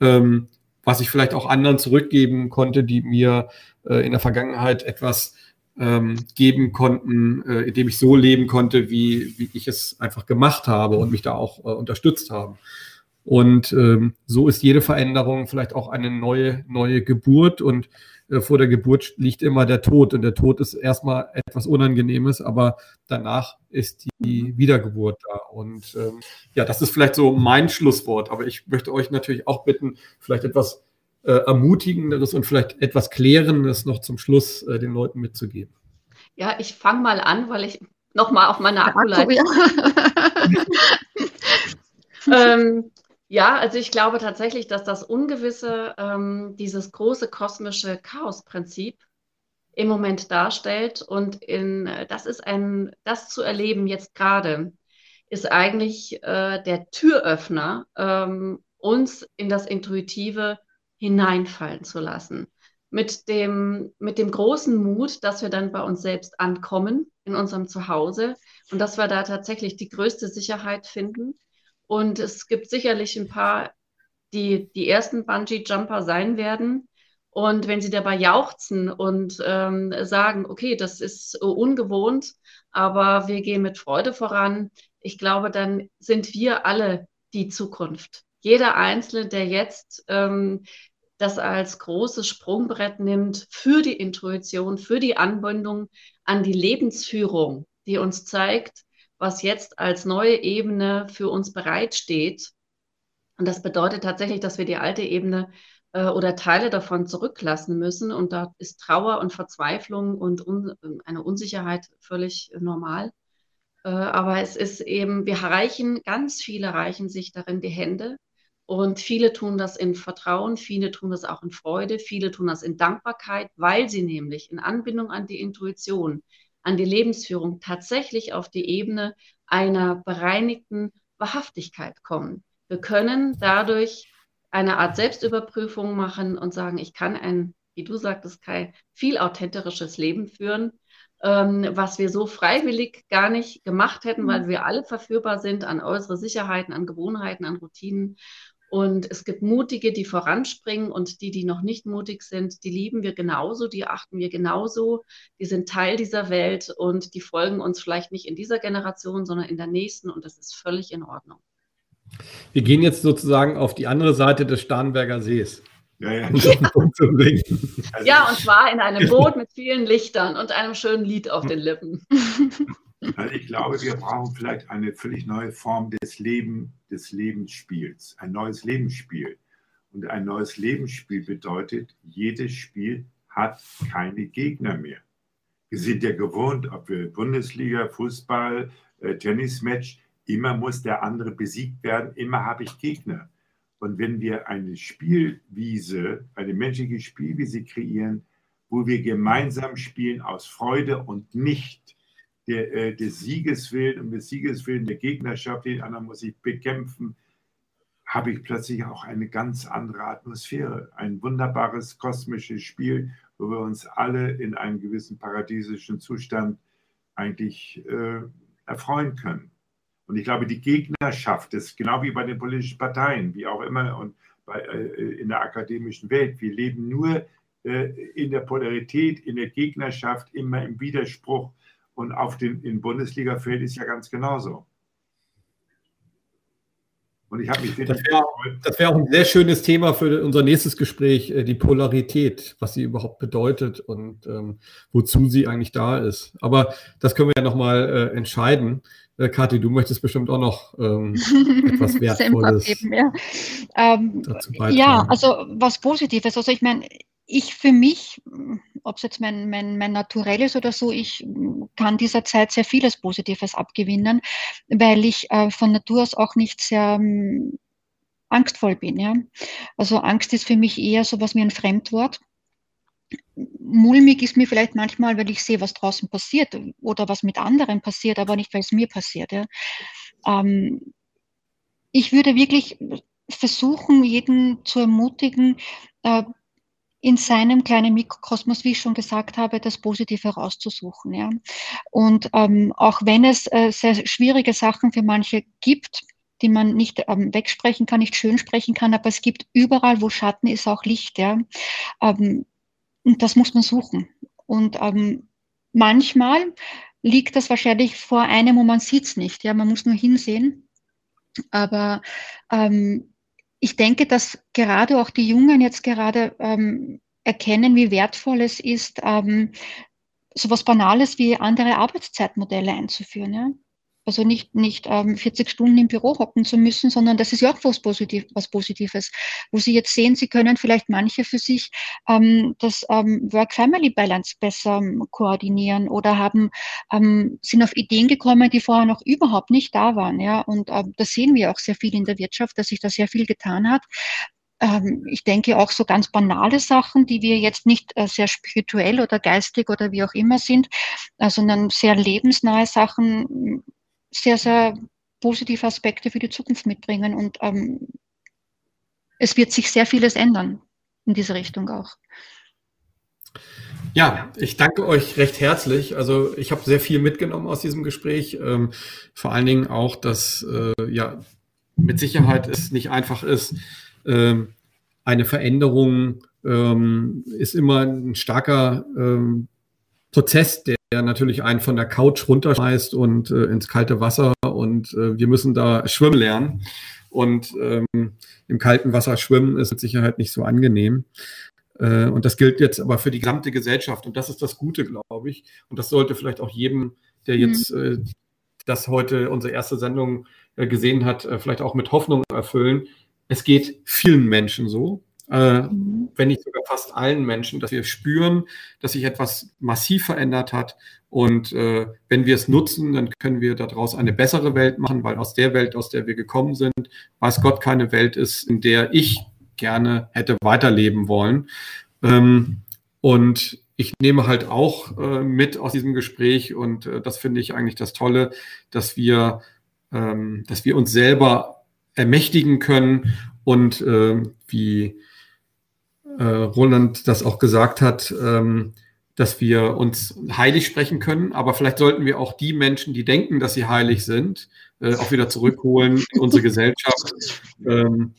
ähm, was ich vielleicht auch anderen zurückgeben konnte, die mir äh, in der Vergangenheit etwas ähm, geben konnten, äh, indem ich so leben konnte, wie, wie ich es einfach gemacht habe und mich da auch äh, unterstützt habe. Und ähm, so ist jede Veränderung vielleicht auch eine neue, neue Geburt. Und äh, vor der Geburt liegt immer der Tod. Und der Tod ist erstmal etwas Unangenehmes, aber danach ist die Wiedergeburt da. Und ähm, ja, das ist vielleicht so mein Schlusswort. Aber ich möchte euch natürlich auch bitten, vielleicht etwas äh, Ermutigenderes und vielleicht etwas Klärendes noch zum Schluss äh, den Leuten mitzugeben. Ja, ich fange mal an, weil ich nochmal auf meine Akkuleitung. [laughs] ähm, Ja, also ich glaube tatsächlich, dass das Ungewisse, ähm, dieses große kosmische Chaosprinzip im Moment darstellt. Und in, das ist ein, das zu erleben jetzt gerade, ist eigentlich äh, der Türöffner, ähm, uns in das Intuitive hineinfallen zu lassen. Mit dem, mit dem großen Mut, dass wir dann bei uns selbst ankommen, in unserem Zuhause und dass wir da tatsächlich die größte Sicherheit finden und es gibt sicherlich ein paar, die die ersten Bungee-Jumper sein werden. Und wenn sie dabei jauchzen und ähm, sagen, okay, das ist ungewohnt, aber wir gehen mit Freude voran, ich glaube, dann sind wir alle die Zukunft. Jeder Einzelne, der jetzt ähm, das als großes Sprungbrett nimmt für die Intuition, für die Anbindung an die Lebensführung, die uns zeigt, was jetzt als neue Ebene für uns bereitsteht. Und das bedeutet tatsächlich, dass wir die alte Ebene äh, oder Teile davon zurücklassen müssen. Und da ist Trauer und Verzweiflung und un eine Unsicherheit völlig normal. Äh, aber es ist eben, wir reichen, ganz viele reichen sich darin die Hände. Und viele tun das in Vertrauen, viele tun das auch in Freude, viele tun das in Dankbarkeit, weil sie nämlich in Anbindung an die Intuition an die Lebensführung tatsächlich auf die Ebene einer bereinigten Wahrhaftigkeit kommen. Wir können dadurch eine Art Selbstüberprüfung machen und sagen, ich kann ein, wie du sagtest, Kai, viel authentisches Leben führen, ähm, was wir so freiwillig gar nicht gemacht hätten, weil mhm. wir alle verführbar sind an äußere Sicherheiten, an Gewohnheiten, an Routinen. Und es gibt Mutige, die voranspringen und die, die noch nicht mutig sind, die lieben wir genauso, die achten wir genauso. Die sind Teil dieser Welt und die folgen uns vielleicht nicht in dieser Generation, sondern in der nächsten und das ist völlig in Ordnung. Wir gehen jetzt sozusagen auf die andere Seite des Starnberger Sees. Ja, ja. ja. ja, und zwar in einem Boot mit vielen Lichtern und einem schönen Lied auf den Lippen. [laughs] Also ich glaube, wir brauchen vielleicht eine völlig neue Form des, Leben, des Lebensspiels, ein neues Lebensspiel. Und ein neues Lebensspiel bedeutet, jedes Spiel hat keine Gegner mehr. Wir sind ja gewohnt, ob wir Bundesliga, Fußball, äh, Tennismatch, immer muss der andere besiegt werden, immer habe ich Gegner. Und wenn wir eine Spielwiese, eine menschliche Spielwiese kreieren, wo wir gemeinsam spielen aus Freude und nicht der, äh, des Siegeswillen und des Siegeswillen der Gegnerschaft, den anderen muss ich bekämpfen, habe ich plötzlich auch eine ganz andere Atmosphäre. Ein wunderbares kosmisches Spiel, wo wir uns alle in einem gewissen paradiesischen Zustand eigentlich äh, erfreuen können. Und ich glaube, die Gegnerschaft ist genau wie bei den politischen Parteien, wie auch immer und bei, äh, in der akademischen Welt. Wir leben nur äh, in der Polarität, in der Gegnerschaft, immer im Widerspruch und auf den in Bundesliga-Feld ist ja ganz genauso. Und ich habe mich das wäre wär auch ein sehr schönes Thema für unser nächstes Gespräch, äh, die Polarität, was sie überhaupt bedeutet und ähm, wozu sie eigentlich da ist. Aber das können wir ja nochmal äh, entscheiden. Äh, Kathi, du möchtest bestimmt auch noch ähm, [laughs] etwas Wertvolles geben, ja. Ähm, ja, also was Positives. Also ich meine, ich für mich, ob es jetzt mein, mein, mein Naturell ist oder so, ich kann dieser Zeit sehr vieles Positives abgewinnen, weil ich äh, von Natur aus auch nicht sehr ähm, angstvoll bin. Ja? Also Angst ist für mich eher so was wie ein Fremdwort. Mulmig ist mir vielleicht manchmal, weil ich sehe, was draußen passiert oder was mit anderen passiert, aber nicht, weil es mir passiert. Ja? Ähm, ich würde wirklich versuchen, jeden zu ermutigen, äh, in seinem kleinen Mikrokosmos, wie ich schon gesagt habe, das Positive herauszusuchen. Ja. Und ähm, auch wenn es äh, sehr schwierige Sachen für manche gibt, die man nicht ähm, wegsprechen kann, nicht schön sprechen kann, aber es gibt überall, wo Schatten ist, auch Licht. Ja. Ähm, und das muss man suchen. Und ähm, manchmal liegt das wahrscheinlich vor einem und man sieht es nicht. Ja, man muss nur hinsehen. Aber ähm, ich denke, dass gerade auch die Jungen jetzt gerade ähm, erkennen, wie wertvoll es ist, ähm, so etwas Banales wie andere Arbeitszeitmodelle einzuführen. Ja? Also nicht, nicht ähm, 40 Stunden im Büro hocken zu müssen, sondern das ist ja auch was, Positiv, was Positives, wo Sie jetzt sehen, Sie können vielleicht manche für sich ähm, das ähm, Work-Family-Balance besser ähm, koordinieren oder haben, ähm, sind auf Ideen gekommen, die vorher noch überhaupt nicht da waren. Ja? Und ähm, das sehen wir auch sehr viel in der Wirtschaft, dass sich da sehr viel getan hat ähm, ich denke auch so ganz banale Sachen, die wir jetzt nicht äh, sehr spirituell oder geistig oder wie auch immer sind, äh, sondern sehr lebensnahe Sachen, sehr, sehr positive Aspekte für die Zukunft mitbringen. Und ähm, es wird sich sehr vieles ändern in diese Richtung auch. Ja, ich danke euch recht herzlich. Also ich habe sehr viel mitgenommen aus diesem Gespräch. Ähm, vor allen Dingen auch, dass äh, ja mit Sicherheit es nicht einfach ist, ähm, eine Veränderung ähm, ist immer ein starker ähm, Prozess, der natürlich einen von der Couch runterschmeißt und äh, ins kalte Wasser und äh, wir müssen da schwimmen lernen. Und ähm, im kalten Wasser schwimmen ist mit Sicherheit nicht so angenehm. Äh, und das gilt jetzt aber für die gesamte Gesellschaft. Und das ist das Gute, glaube ich. Und das sollte vielleicht auch jedem, der jetzt mhm. das heute unsere erste Sendung äh, gesehen hat, äh, vielleicht auch mit Hoffnung erfüllen, es geht vielen Menschen so, äh, mhm. wenn nicht sogar fast allen Menschen, dass wir spüren, dass sich etwas massiv verändert hat. Und äh, wenn wir es nutzen, dann können wir daraus eine bessere Welt machen, weil aus der Welt, aus der wir gekommen sind, weiß Gott keine Welt ist, in der ich gerne hätte weiterleben wollen. Ähm, und ich nehme halt auch äh, mit aus diesem Gespräch und äh, das finde ich eigentlich das Tolle, dass wir, ähm, dass wir uns selber ermächtigen können und äh, wie äh, Roland das auch gesagt hat, ähm, dass wir uns heilig sprechen können, aber vielleicht sollten wir auch die Menschen, die denken, dass sie heilig sind, äh, auch wieder zurückholen in unsere [laughs] Gesellschaft, ähm,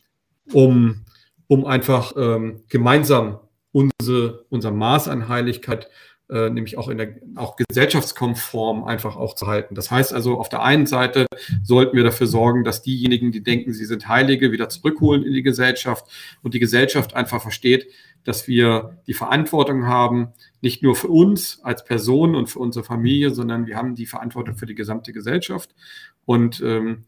um, um einfach ähm, gemeinsam unsere, unser Maß an Heiligkeit äh, nämlich auch in der auch gesellschaftskonform einfach auch zu halten. Das heißt also, auf der einen Seite sollten wir dafür sorgen, dass diejenigen, die denken, sie sind Heilige, wieder zurückholen in die Gesellschaft und die Gesellschaft einfach versteht, dass wir die Verantwortung haben, nicht nur für uns als Person und für unsere Familie, sondern wir haben die Verantwortung für die gesamte Gesellschaft. Und ähm,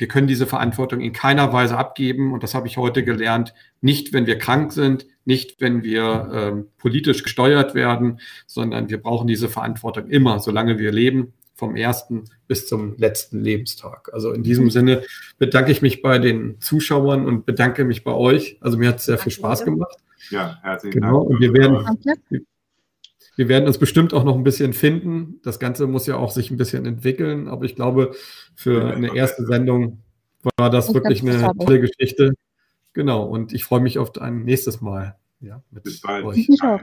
wir können diese Verantwortung in keiner Weise abgeben. Und das habe ich heute gelernt. Nicht, wenn wir krank sind, nicht, wenn wir ähm, politisch gesteuert werden, sondern wir brauchen diese Verantwortung immer, solange wir leben, vom ersten bis zum letzten Lebenstag. Also in diesem Sinne bedanke ich mich bei den Zuschauern und bedanke mich bei euch. Also mir hat es sehr viel Spaß gemacht. Ja, herzlichen genau. Dank. Und wir werden, wir werden uns bestimmt auch noch ein bisschen finden. Das Ganze muss ja auch sich ein bisschen entwickeln, aber ich glaube, für eine erste Sendung war das wirklich eine tolle Geschichte. Genau, und ich freue mich auf ein nächstes Mal. Ja, mit Bis bald. Euch. Ich auch.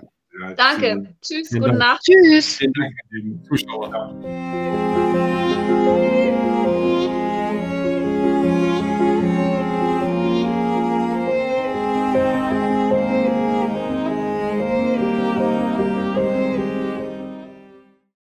Danke. Tschüss, gute Nacht. Tschüss. Vielen Dank, lieben Zuschauer.